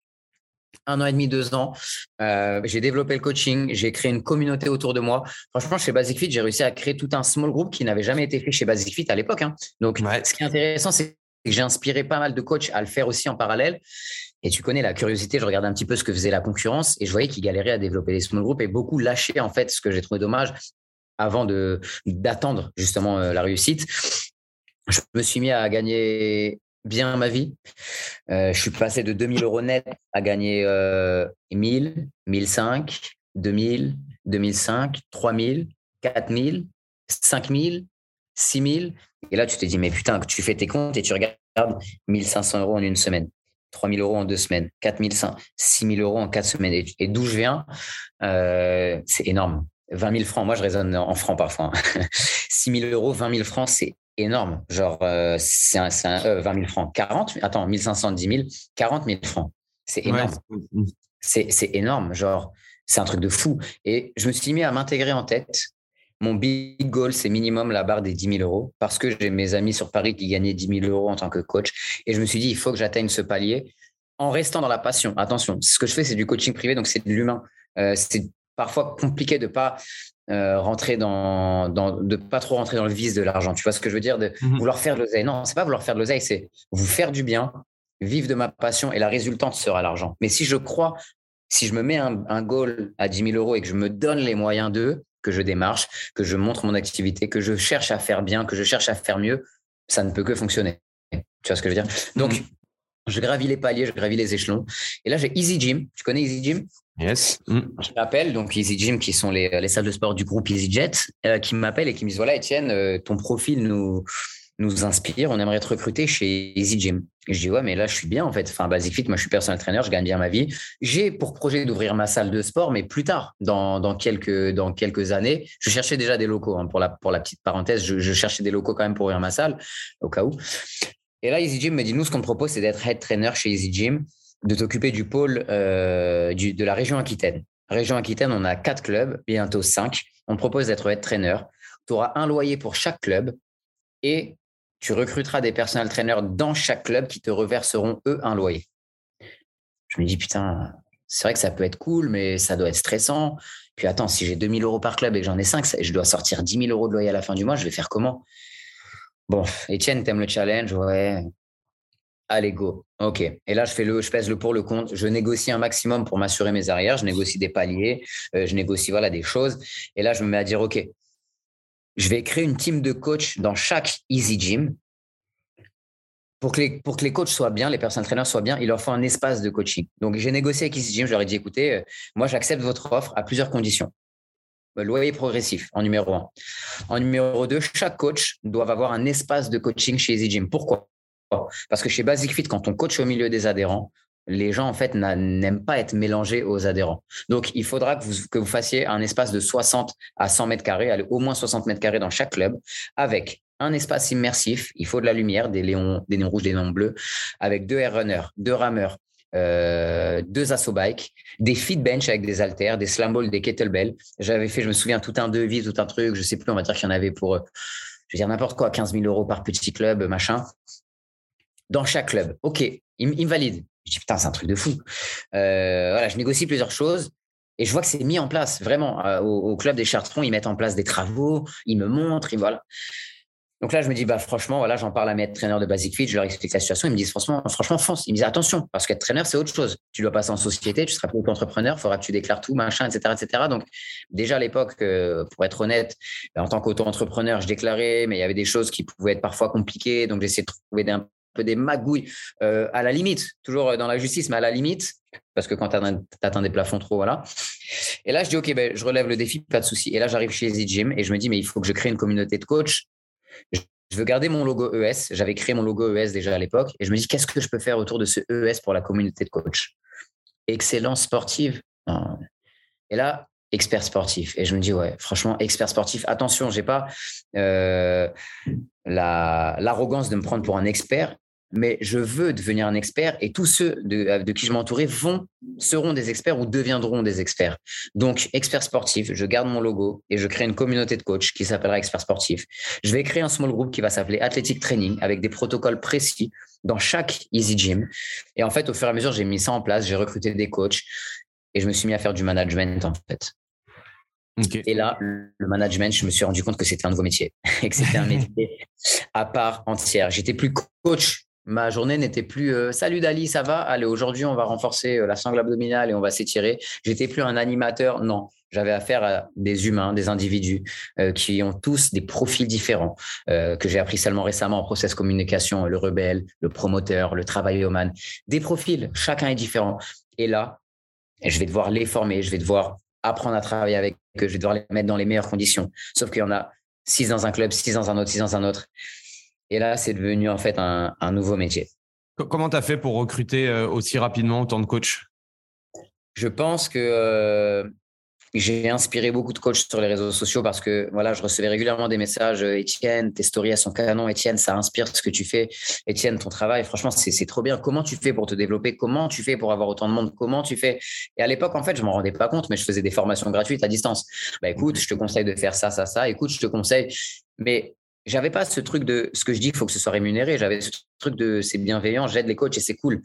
Un an et demi, deux ans. Euh, j'ai développé le coaching, j'ai créé une communauté autour de moi. Franchement, chez Basic Fit, j'ai réussi à créer tout un small group qui n'avait jamais été fait chez Basic Fit à l'époque. Hein. Donc, ce qui est intéressant, c'est que j'ai inspiré pas mal de coachs à le faire aussi en parallèle. Et tu connais la curiosité, je regardais un petit peu ce que faisait la concurrence et je voyais qu'ils galéraient à développer les small groups et beaucoup lâchaient en fait ce que j'ai trouvé dommage avant de d'attendre justement euh, la réussite. Je me suis mis à gagner bien ma vie. Euh, je suis passé de 2000 euros net à gagner euh, 1000, 1005, 2000, 2005, 3000, 4000, 5000, 6000. Et là, tu te dis, mais putain, tu fais tes comptes et tu regardes 1500 euros en une semaine. 3 000 euros en deux semaines, 4 500, 6 000 euros en quatre semaines. Et, d'où je viens, euh, c'est énorme. 20 000 francs, moi je raisonne en francs parfois. 6 000 euros, 20 000 francs, c'est énorme. Genre, euh, c'est un, 20 000 francs. 40, attends, 1510 000, 40 000 francs. C'est énorme. C'est énorme. Genre, c'est un truc de fou. Et je me suis mis à m'intégrer en tête mon big goal, c'est minimum la barre des 10 000 euros parce que j'ai mes amis sur Paris qui gagnaient 10 000 euros en tant que coach. Et je me suis dit, il faut que j'atteigne ce palier en restant dans la passion. Attention, ce que je fais, c'est du coaching privé, donc c'est de l'humain. Euh, c'est parfois compliqué de pas euh, rentrer dans, de pas trop rentrer dans le vice de l'argent. Tu vois ce que je veux dire de mhm. vouloir faire de l'oseille. Non, c'est pas vouloir faire de l'oseille, c'est vous faire du bien, vivre de ma passion et la résultante sera l'argent. Mais si je crois, si je me mets un, un goal à 10 000 euros et que je me donne les moyens d'eux, que je démarche, que je montre mon activité, que je cherche à faire bien, que je cherche à faire mieux, ça ne peut que fonctionner. Tu vois ce que je veux dire? Donc, mm. je gravis les paliers, je gravis les échelons. Et là, j'ai Easy Gym. Tu connais Easy Gym? Yes. Mm. Je m'appelle, donc Easy Gym, qui sont les, les, salles de sport du groupe EasyJet, euh, qui m'appellent et qui me disent voilà, Étienne, euh, ton profil nous, nous inspire, on aimerait te recruter chez Easy Gym. je dis, ouais, mais là, je suis bien, en fait. Enfin, Basic Fit, moi, je suis personal trainer, je gagne bien ma vie. J'ai pour projet d'ouvrir ma salle de sport, mais plus tard, dans, dans, quelques, dans quelques années. Je cherchais déjà des locaux, hein, pour, la, pour la petite parenthèse. Je, cherchais des locaux quand même pour ouvrir ma salle, au cas où. Et là, Easy Gym me dit, nous, ce qu'on te propose, c'est d'être head trainer chez Easy Gym, de t'occuper du pôle euh, du, de la région Aquitaine. Région Aquitaine, on a quatre clubs, bientôt cinq. On propose d'être head trainer. Tu auras un loyer pour chaque club et tu recruteras des personal trainers dans chaque club qui te reverseront, eux, un loyer. Je me dis, putain, c'est vrai que ça peut être cool, mais ça doit être stressant. Puis attends, si j'ai 2000 euros par club et que j'en ai 5, je dois sortir 10 000 euros de loyer à la fin du mois, je vais faire comment? Bon, Étienne, t'aimes le challenge? Ouais. Allez, go. OK. Et là, je fais le, je pèse le pour le compte. Je négocie un maximum pour m'assurer mes arrières. Je négocie des paliers. Euh, je négocie voilà, des choses. Et là, je me mets à dire, OK, je vais créer une team de coach dans chaque Easy Gym pour que, les, coachs soient bien, les personnes traîneurs soient bien, il leur faut un espace de coaching. Donc, j'ai négocié avec Easy Gym, je leur ai dit, écoutez, euh, moi, j'accepte votre offre à plusieurs conditions. Le loyer progressif en numéro un. En numéro deux, chaque coach doit avoir un espace de coaching chez Easy Gym. Pourquoi? Parce que chez Basic Fit, quand on coach au milieu des adhérents, les gens, en fait, n'aiment pas être mélangés aux adhérents. Donc, il faudra que vous, fassiez un espace de 60 à 100 mètres carrés, au moins 60 mètres carrés dans chaque club, avec un espace immersif. Il faut de la lumière, des, léons, des néons rouges, des néons bleus, avec deux air runners, deux rameurs, euh, deux assaut bikes, des feed bench avec des haltères, des slam balls, des kettlebells. J'avais fait, je me souviens, tout un devis, tout un truc. Je sais plus, on va dire qu'il y en avait pour, je veux dire, n'importe quoi, 15 000 euros par petit club, machin. Dans chaque club. OK, il, me valide. Je dis, putain, c'est un truc de fou. Euh, voilà, je négocie plusieurs choses. Et je vois que c'est mis en place, vraiment. Euh, au, club des Chartrons, ils mettent en place des travaux, ils me montrent, ils, voilà. Donc là, je me dis, bah, franchement, voilà, j'en parle à mes traîneurs de Basic Fit, je leur explique la situation. Ils me disent, franchement, franchement, fonce. Ils me disent, attention, parce qu'être traîneur, c'est autre chose. Tu dois passer en société, tu seras plus qu'entrepreneur, il faudra que tu déclares tout, machin, etc., etc. Donc, déjà à l'époque, euh, pour être honnête, bah, en tant qu'auto-entrepreneur, je déclarais, mais il y avait des choses qui pouvaient être parfois compliquées. Donc, j'essayais de trouver un peu des magouilles euh, à la limite, toujours dans la justice, mais à la limite, parce que quand tu atteins des plafonds trop, voilà. Et là, je dis, OK, ben, je relève le défi, pas de souci. Et là, j'arrive chez Easy Gym et je me dis, mais il faut que je crée une communauté de coachs je veux garder mon logo ES. J'avais créé mon logo ES déjà à l'époque. Et je me dis, qu'est-ce que je peux faire autour de ce ES pour la communauté de coach? Excellence sportive. Et là, expert sportif. Et je me dis, ouais, franchement, expert sportif. Attention, j'ai pas euh, l'arrogance de me prendre pour un expert, mais je veux devenir un expert et tous ceux de, qui je m'entourais vont seront des experts ou deviendront des experts. Donc, expert sportif, je garde mon logo et je crée une communauté de coachs qui s'appellera expert sportif. Je vais créer un small group qui va s'appeler Athletic Training avec des protocoles précis dans chaque Easy Gym. Et en fait, au fur et à mesure, j'ai mis ça en place, j'ai recruté des coachs et je me suis mis à faire du management en fait. Et là, le management, je me suis rendu compte que c'était un nouveau métier et que c'était un métier à part entière. J'étais plus coach ma journée n'était plus euh, salut Dali, ça va? Allez, aujourd'hui, on va renforcer euh, la sangle abdominale et on va s'étirer. J'étais plus un animateur, non. J'avais affaire à des humains, des individus euh, qui ont tous des profils différents que j'ai appris seulement récemment en process communication, le rebelle, le promoteur, le travailleoman. Des profils, chacun est différent. Et là, je vais devoir les former, je vais devoir apprendre à travailler avec eux, je vais devoir les mettre dans les meilleures conditions. Sauf qu'il y en a six dans un club, six dans un autre, six dans un autre. Et là, c'est devenu en fait un, nouveau métier. Comment tu as fait pour recruter euh, aussi rapidement autant de coachs? Je pense que euh, j'ai inspiré beaucoup de coachs sur les réseaux sociaux parce que voilà, je recevais régulièrement des messages euh, Étienne, tes stories sont canon. Étienne, ça inspire ce que tu fais. Étienne, ton travail, franchement, c'est trop bien. Comment tu fais pour te développer? Comment tu fais pour avoir autant de monde? Comment tu fais? Et à l'époque, en fait, je m'en rendais pas compte, mais je faisais des formations gratuites à distance. Bah écoute, je te conseille de faire ça, ça, ça. Écoute, je te conseille. Mais j'avais pas ce truc de ce que je dis, il faut que ce soit rémunéré. J'avais ce truc de c'est bienveillant, j'aide les coachs et c'est cool.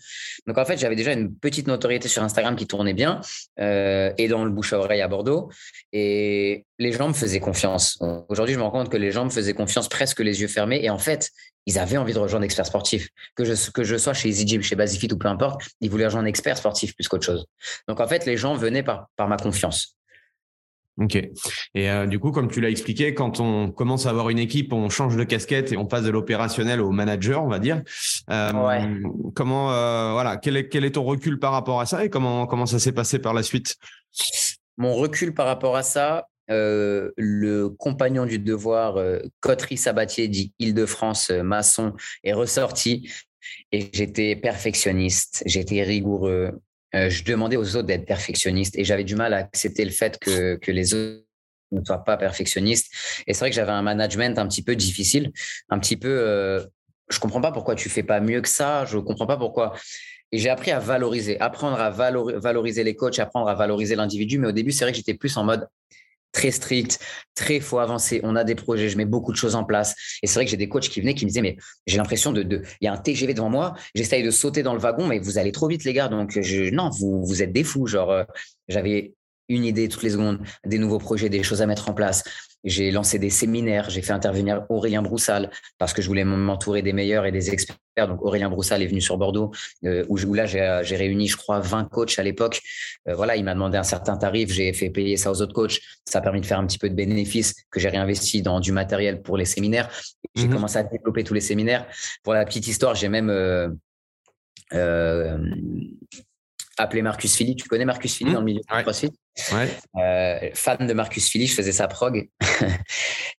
Donc en fait, j'avais déjà une petite notoriété sur Instagram qui tournait bien euh, et dans le bouche à oreille à Bordeaux. Et les gens me faisaient confiance. Aujourd'hui, je me rends compte que les gens me faisaient confiance presque les yeux fermés. Et en fait, ils avaient envie de rejoindre expert sportif. Que je, que je sois chez EasyGym, chez Basifit ou peu importe, ils voulaient rejoindre expert sportif plus qu'autre chose. Donc en fait, les gens venaient par, par ma confiance. Ok. Et euh, du coup, comme tu l'as expliqué, quand on commence à avoir une équipe, on change de casquette et on passe de l'opérationnel au manager, on va dire. Euh, comment, euh, voilà, quel est, quel est ton recul par rapport à ça et comment, comment ça s'est passé par la suite? Mon recul par rapport à ça, le compagnon du devoir, Coterie Sabatier, dit Île-de-France, maçon, est ressorti et j'étais perfectionniste, j'étais rigoureux, euh, je demandais aux autres d'être perfectionnistes et j'avais du mal à accepter le fait que, que les autres ne soient pas perfectionnistes. Et c'est vrai que j'avais un management un petit peu difficile, un petit peu. Euh, je comprends pas pourquoi tu fais pas mieux que ça. Je comprends pas pourquoi. Et j'ai appris à valoriser, apprendre à valoriser les coachs, apprendre à valoriser l'individu. Mais au début, c'est vrai que j'étais plus en mode très strict, très faut avancer. On a des projets, je mets beaucoup de choses en place. Et c'est vrai que j'ai des coachs qui venaient qui me disaient, mais j'ai l'impression de, il y a un TGV devant moi, j'essaye de sauter dans le wagon, mais vous allez trop vite, les gars. Donc, non, vous, vous êtes des fous. Genre, euh, j'avais une idée toutes les secondes, des nouveaux projets, des choses à mettre en place. J'ai lancé des séminaires, j'ai fait intervenir Aurélien Broussal parce que je voulais m'entourer des meilleurs et des experts. Donc Aurélien Broussal est venu sur Bordeaux, euh, où, là j'ai réuni, je crois, 20 coachs à l'époque. Euh, voilà, il m'a demandé un certain tarif, j'ai fait payer ça aux autres coachs. Ça a permis de faire un petit peu de bénéfices que j'ai réinvesti dans du matériel pour les séminaires. J'ai mhm. commencé à développer tous les séminaires. Pour la petite histoire, j'ai même euh, appelé Marcus Philly. Tu connais Marcus Philly mmh. dans le milieu du CrossFit euh, Fan de Marcus Philly, je faisais sa prog.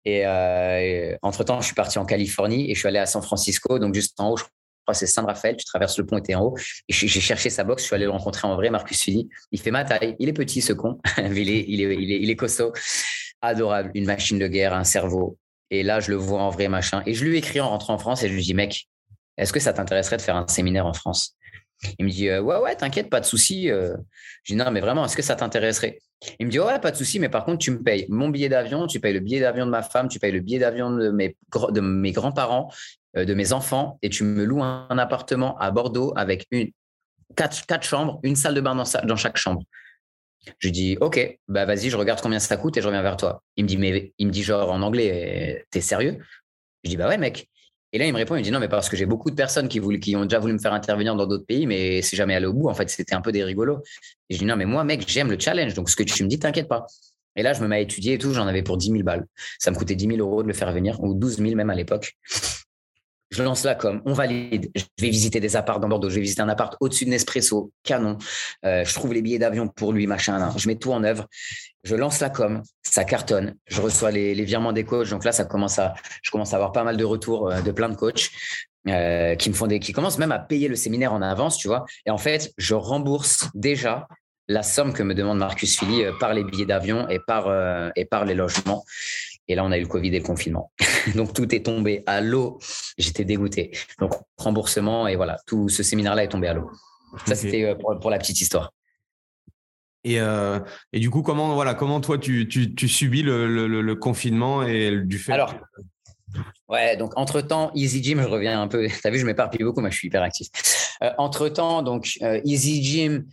Euh, et, entre-temps, je suis parti en Californie et je suis allé à San Francisco, donc juste en haut, je crois c'est San Rafael, tu traverses le pont et tu es en haut. Et j'ai cherché sa box, je suis allé le rencontrer en vrai, Marcus Philly. Il fait ma taille, il est petit ce con, il, est, il, est, il, est, il est costaud, adorable, une machine de guerre, un cerveau. Et là, je le vois en vrai, machin. Et je lui écris en rentrant en France et je lui dis, mec, est-ce que ça t'intéresserait de faire un séminaire en France? Il me dit, euh, ouais, ouais, t'inquiète, pas de souci. Euh. Je dis, non, mais vraiment, est-ce que ça t'intéresserait? Il me dit, ouais, pas de souci, mais par contre, tu me payes mon billet d'avion, tu payes le billet d'avion de ma femme, tu payes le billet d'avion de mes, grands-parents, euh, de mes enfants, et tu me loues un, appartement à Bordeaux avec quatre, chambres, une salle de bain dans, dans chaque chambre. Je lui dis, OK, bah vas-y, je regarde combien ça coûte et je reviens vers toi. Il me dit, mais il me dit genre en anglais, t'es sérieux? Je dis, bah ouais, mec. Et là, il me répond, il dit non, mais parce que j'ai beaucoup de personnes qui ont déjà voulu me faire intervenir dans d'autres pays, mais c'est jamais allé au bout. En fait, c'était un peu des rigolos. Et je dis non, mais moi, mec, j'aime le challenge. Donc, ce que tu me dis, t'inquiète pas. Et là, je me mets à étudier et tout. J'en avais pour 10 000 balles. Ça me coûtait 10 000 euros de le faire venir, ou 12 000 même à l'époque. Je lance la com, on valide. Je vais visiter des apparts dans Bordeaux. Je vais visiter un appart au-dessus de Nespresso, canon. Euh, je trouve les billets d'avion pour lui, machin. Je mets tout en œuvre. Je lance la com, ça cartonne. Je reçois les, virements des coachs. Donc là, ça commence à, je commence à avoir pas mal de retours euh, de plein de coachs. Euh, qui me font des, qui commencent même à payer le séminaire en avance, tu vois. Et en fait, je rembourse déjà la somme que me demande Marcus Philly par les billets d'avion et par et par les logements. Et là, on a eu le Covid et le confinement. Donc, tout est tombé à l'eau. J'étais dégoûté. Donc, remboursement et voilà, tout ce séminaire-là est tombé à l'eau. Ça, c'était euh, pour, la petite histoire. Et, euh, et, du coup, comment, voilà, comment toi, tu, tu, subis le, confinement et du fait Alors, ouais, donc entre-temps, Easy Gym, je reviens un peu. Tu as vu, je m'éparpille beaucoup, mais je suis hyper actif. Euh, entre-temps, donc, Easy Gym,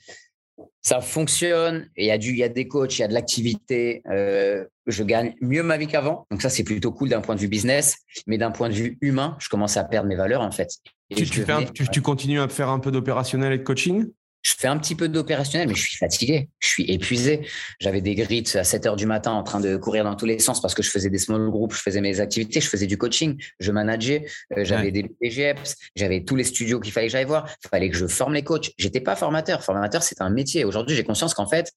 ça fonctionne. Il y, a du, il y a des coachs, il y a de l'activité. Euh, je gagne mieux ma vie qu'avant. Donc ça, c'est plutôt cool d'un point de vue business. Mais d'un point de vue humain, je commence à perdre mes valeurs en fait. tu, tu, tu, continues à faire un peu d'opérationnel et de coaching? Je fais un petit peu d'opérationnel, mais je suis fatigué, je suis épuisé. J'avais des grits à 7 heures du matin en train de courir dans tous les sens parce que je faisais des small groups, je faisais mes activités, je faisais du coaching, je manageais, euh, j'avais des PGEPS, j'avais tous les studios qu'il fallait que j'aille voir. Il fallait que je forme les coachs. J'étais pas formateur. Formateur, c'est un métier. Aujourd'hui, j'ai conscience qu'en fait,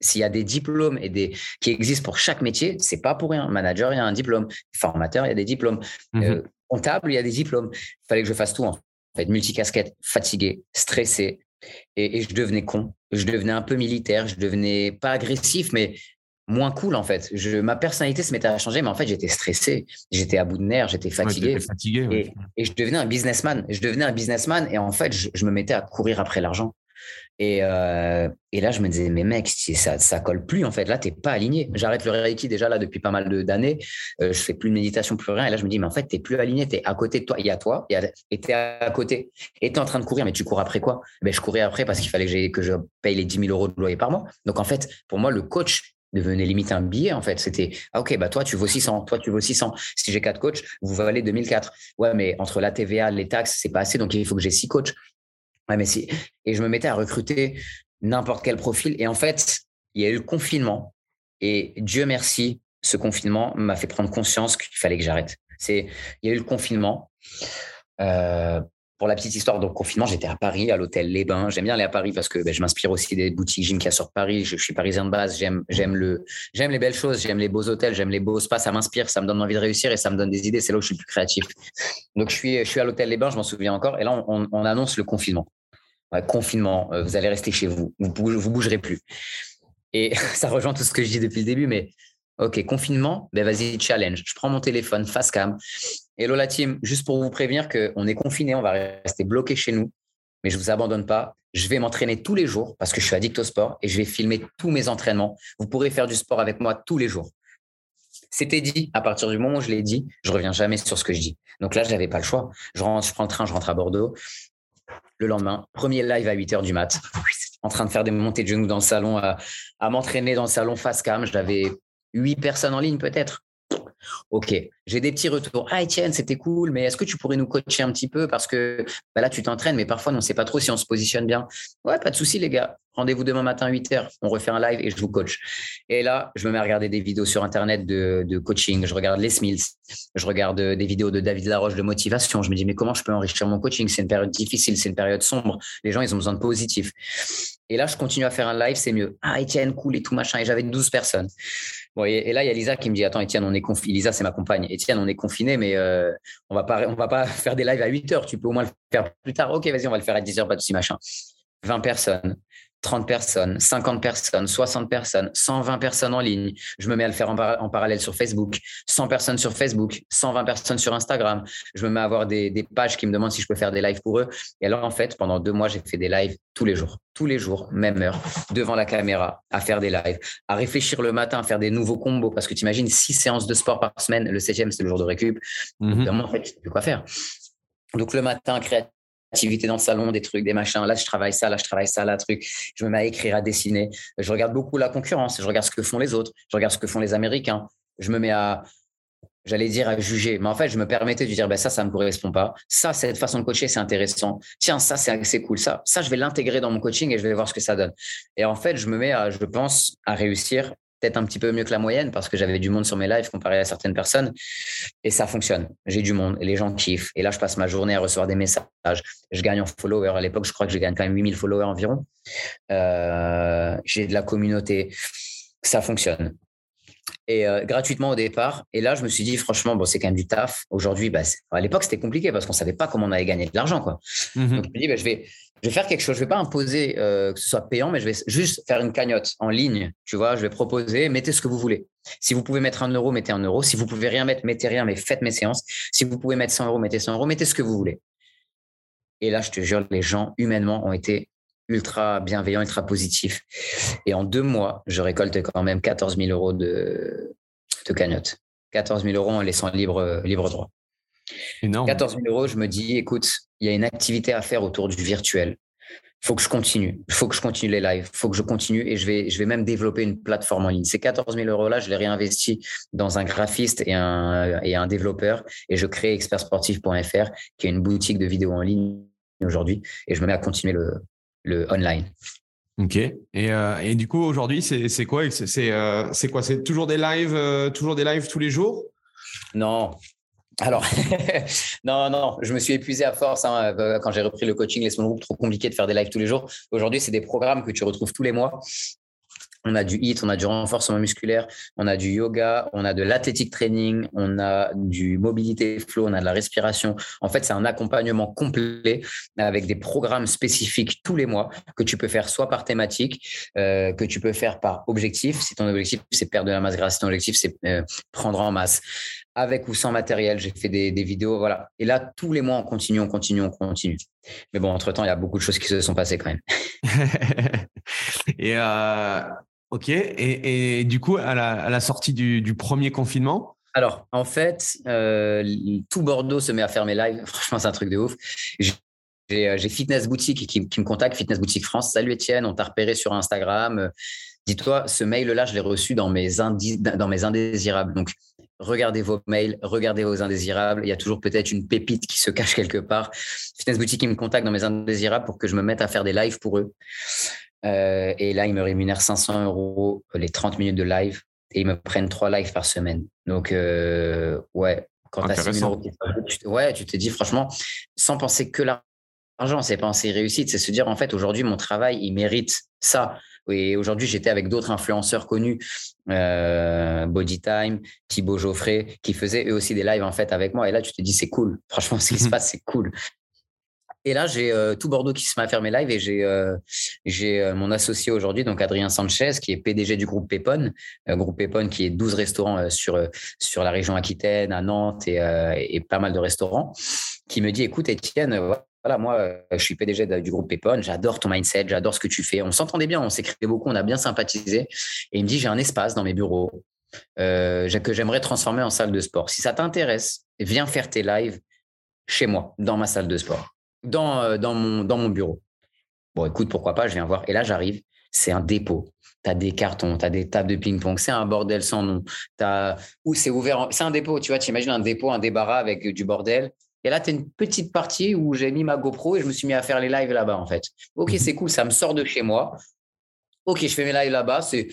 s'il y a des diplômes et des qui existent pour chaque métier, c'est pas pour rien. Manager, il y a un diplôme. Formateur, il y a des diplômes. Mhm. Euh, comptable, il y a des diplômes. Il fallait que je fasse tout en fait. Multicasquette, fatigué, stressé, et, je devenais con. Je devenais un peu militaire. Je devenais pas agressif, mais moins cool en fait. Je, ma personnalité se mettait à changer, mais en fait j'étais stressé, j'étais à bout de nerfs, j'étais fatigué. fatigué et, je devenais un businessman. Je devenais un businessman et en fait je me mettais à courir après l'argent. Euh, et, là, je me disais, mais mec, ça, ça colle plus en fait. Là, tu n'es pas aligné. J'arrête le Reiki déjà là depuis pas mal d'années. Euh, je fais plus de méditation, plus rien. Et là, je me dis, mais en fait, tu n'es plus aligné. Tu es à côté de toi. Il y a toi et tu es à côté. Et tu es en train de courir, mais tu cours après quoi? Ben, Je courais après parce qu'il fallait que, que je paye les 10 000 euros de loyer par mois. Donc en fait, pour moi, le coach, devenait limite un billet en fait. C'était ah, ok bah toi tu vaux 600, toi tu vaux 600. Si j'ai quatre coachs, vous valez 2004. Ouais mais entre la TVA, les taxes, c'est pas assez donc il faut que j'ai six coachs. Ouais, mais si. Et je me mettais à recruter n'importe quel profil. Et en fait, il y a eu le confinement. Et Dieu merci, ce confinement m'a fait prendre conscience qu'il fallait que j'arrête. Il y a eu le confinement. Euh, pour la petite histoire, donc confinement, j'étais à Paris, à l'hôtel Les Bains. J'aime bien aller à Paris parce que ben, je m'inspire aussi des boutiques gym qu'il y a sur Paris. Je, suis parisien de base. J'aime, j'aime le, j'aime les belles choses. J'aime les beaux hôtels. J'aime les beaux spas. Ça m'inspire. Ça me donne envie de réussir et ça me donne des idées. C'est là où je suis le plus créatif. Donc je suis, je suis à l'hôtel Les Bains. Je m'en souviens encore. Et là, on, on annonce le confinement confinement, euh, vous allez rester chez vous, vous, vous bougerez plus. Et ça rejoint tout ce que je dis depuis le début, mais ok, confinement, ben vas-y, challenge. Je prends mon téléphone, face cam. Hello la team, juste pour vous prévenir qu'on est confiné, on va rester bloqué chez nous. mais je vous abandonne pas. Je vais m'entraîner tous les jours parce que je suis addict au sport et je vais filmer tous mes entraînements. Vous pourrez faire du sport avec moi tous les jours. C'était dit. À partir du moment où je l'ai dit, je reviens jamais sur ce que je dis. Donc là, je n'avais pas le choix. Je, rentre, je prends le train, je rentre à Bordeaux. Le lendemain, premier live à 8 h du mat, en train de faire des montées de genoux dans le salon, à, à m'entraîner dans le salon face cam. J'avais huit personnes en ligne peut-être. Ok, j'ai des petits retours. Ah, Étienne, c'était cool, mais est-ce que tu pourrais nous coacher un petit peu? Parce que bah là, tu t'entraînes, mais parfois, on ne sait pas trop si on se positionne bien. Ouais, pas de souci, les gars. Rendez-vous demain matin à 8 h. On refait un live et je vous coach. Et là, je me mets à regarder des vidéos sur Internet de, coaching. Je regarde Les Mills. Je regarde des vidéos de David Laroche de motivation. Je me dis, mais comment je peux enrichir mon coaching? C'est une période difficile, c'est une période sombre. Les gens, ils ont besoin de positif. Et là, je continue à faire un live, c'est mieux. Ah, Étienne, cool et tout machin. Et j'avais 12 personnes. Et, là, il y a Lisa qui me dit Attends, Étienne, on est confiné. Lisa, c'est ma compagne. Étienne, on est confiné, mais euh, on va pas, on va pas faire des lives à 8 heures. Tu peux au moins le faire plus tard. Ok, vas-y, on va le faire à 10 heures, pas de souci, machin. 20 personnes. 30 personnes, 50 personnes, 60 personnes, 120 personnes en ligne. Je me mets à le faire en, parallèle sur Facebook. 100 personnes sur Facebook, 120 personnes sur Instagram. Je me mets à avoir des, des, pages qui me demandent si je peux faire des lives pour eux. Et alors, en fait, pendant deux mois, j'ai fait des lives tous les jours, tous les jours, même heure, devant la caméra, à faire des lives, à réfléchir le matin, à faire des nouveaux combos. Parce que tu imagines six séances de sport par semaine. Le septième, c'est le jour de récup. Mm en fait, tu sais quoi faire. Donc, le matin, créatif activités dans le salon, des trucs, des machins. Là, je travaille ça, là, je travaille ça, là, truc. Je me mets à écrire, à dessiner. Je regarde beaucoup la concurrence. Je regarde ce que font les autres. Je regarde ce que font les Américains. Je me mets à, j'allais dire à juger, mais en fait, je me permettais de dire, ben ça, ça me correspond pas. Ça, cette façon de coacher, c'est intéressant. Tiens, ça, c'est cool. Ça, ça, je vais l'intégrer dans mon coaching et je vais voir ce que ça donne. Et en fait, je me mets à, je pense, à réussir peut-être un petit peu mieux que la moyenne parce que j'avais du monde sur mes lives comparé à certaines personnes. Et ça fonctionne. J'ai du monde et les gens kiffent. Et là, je passe ma journée à recevoir des messages. Je gagne en followers. À l'époque, je crois que je gagne quand même 8000 followers environ. Euh, j'ai de la communauté. Ça fonctionne. Et euh, gratuitement au départ. Et là, je me suis dit, franchement, bon, c'est quand même du taf. Aujourd'hui, bah, à l'époque, c'était compliqué parce qu'on savait pas comment on allait gagner de l'argent. Quoi. Mmh Donc, je me dis, bah, je vais, je vais faire quelque chose. Je vais pas imposer euh, que ce soit payant, mais je vais juste faire une cagnotte en ligne. Tu vois, je vais proposer, mettez ce que vous voulez. Si vous pouvez mettre un euro, mettez un euro. Si vous pouvez rien mettre, mettez rien, mais faites mes séances. Si vous pouvez mettre 100 euros, mettez 100 euros. Mettez ce que vous voulez. Et là, je te jure, les gens humainement ont été ultra bienveillants, ultra positifs. Et en deux mois, je récolte quand même 14 000 euros de, de cagnotte. 14 000 euros en laissant libre, libre droit. Énorme. 14 000 euros, je me dis, écoute, il y a une activité à faire autour du virtuel. Il faut que je continue. Il faut que je continue les lives. Il faut que je continue et je vais, je vais même développer une plateforme en ligne. Ces 14 000 euros-là, je les réinvestis dans un graphiste et un, et un développeur et je crée expertsportif.fr qui est une boutique de vidéos en ligne aujourd'hui et je me mets à continuer le, le online. Ok. Et, euh, et du coup, aujourd'hui, c'est quoi? C'est euh, quoi? C'est toujours des lives, euh, toujours des lives tous les jours? Non, alors, non, non, je me suis épuisé à force hein, quand j'ai repris le coaching, les small groups, trop compliqué de faire des lives tous les jours. Aujourd'hui, c'est des programmes que tu retrouves tous les mois. On a du HIIT, on a du renforcement musculaire, on a du yoga, on a de l'athlétique training, on a du mobilité flow, on a de la respiration. En fait, c'est un accompagnement complet avec des programmes spécifiques tous les mois que tu peux faire soit par thématique, euh, que tu peux faire par objectif. Si ton objectif, c'est perdre de la masse grasse, si ton objectif, c'est euh, prendre en masse avec ou sans matériel. J'ai fait des, vidéos, voilà. Et là, tous les mois, on continue, on continue, on continue. Mais bon, entre-temps, il y a beaucoup de choses qui se sont passées quand même. et euh, ok. Et, du coup, à la, sortie du, premier confinement? Alors, en fait, euh, tout Bordeaux se met à faire mes lives. Franchement, c'est un truc de ouf. J'ai Fitness Boutique qui, qui, me contacte, Fitness Boutique France. Salut Étienne, on t'a repéré sur Instagram. Dis-toi, ce mail-là, je l'ai reçu dans mes, dans mes indésirables. Donc, regardez vos mails, regardez vos indésirables. Il y a toujours peut-être une pépite qui se cache quelque part. Fitness Boutique, qui me contacte dans mes indésirables pour que je me mette à faire des lives pour eux. Euh, et là, ils me rémunèrent 500 euros les 30 minutes de live et ils me prennent trois lives par semaine. Donc, euh, ouais, quand tu as 6 000 euros, tu, ouais, tu te dis franchement, sans penser que l'argent, c'est penser réussite, c'est se dire en fait, aujourd'hui, mon travail, il mérite ça. Et aujourd'hui, j'étais avec d'autres influenceurs connus, euh, Bodytime, Thibaut Geoffrey, qui faisaient eux aussi des lives en fait avec moi. Et là, tu te dis, c'est cool. Franchement, ce qui se passe, c'est cool. Et là, j'ai euh, tout Bordeaux qui se met à faire mes lives et j'ai euh, euh, mon associé aujourd'hui, donc Adrien Sanchez, qui est PDG du groupe Pépon, groupe Pépon qui est 12 restaurants sur sur la région Aquitaine, à Nantes et, pas mal de restaurants, qui me dit, écoute, Étienne, voilà, moi, je suis PDG du groupe Pépon, j'adore ton mindset, j'adore ce que tu fais. On s'entendait bien, on s'écrivait beaucoup, on a bien sympathisé. Et il me dit, j'ai un espace dans mes bureaux que j'aimerais transformer en salle de sport. Si ça t'intéresse, viens faire tes lives chez moi, dans ma salle de sport, dans, dans, mon, dans mon bureau. Bon, écoute, pourquoi pas, je viens voir. Et là, j'arrive, c'est un dépôt. Tu as des cartons, tu as des tables de ping-pong, c'est un bordel sans nom. As... Ou c'est ouvert, c'est un dépôt, tu vois, tu imagines un dépôt, un débarras avec du bordel. Et là, tu as une petite partie où j'ai mis ma GoPro et je me suis mis à faire les lives là-bas, en fait. Ok, mhm. c'est cool, ça me sort de chez moi. Ok, je fais mes lives là-bas, c'est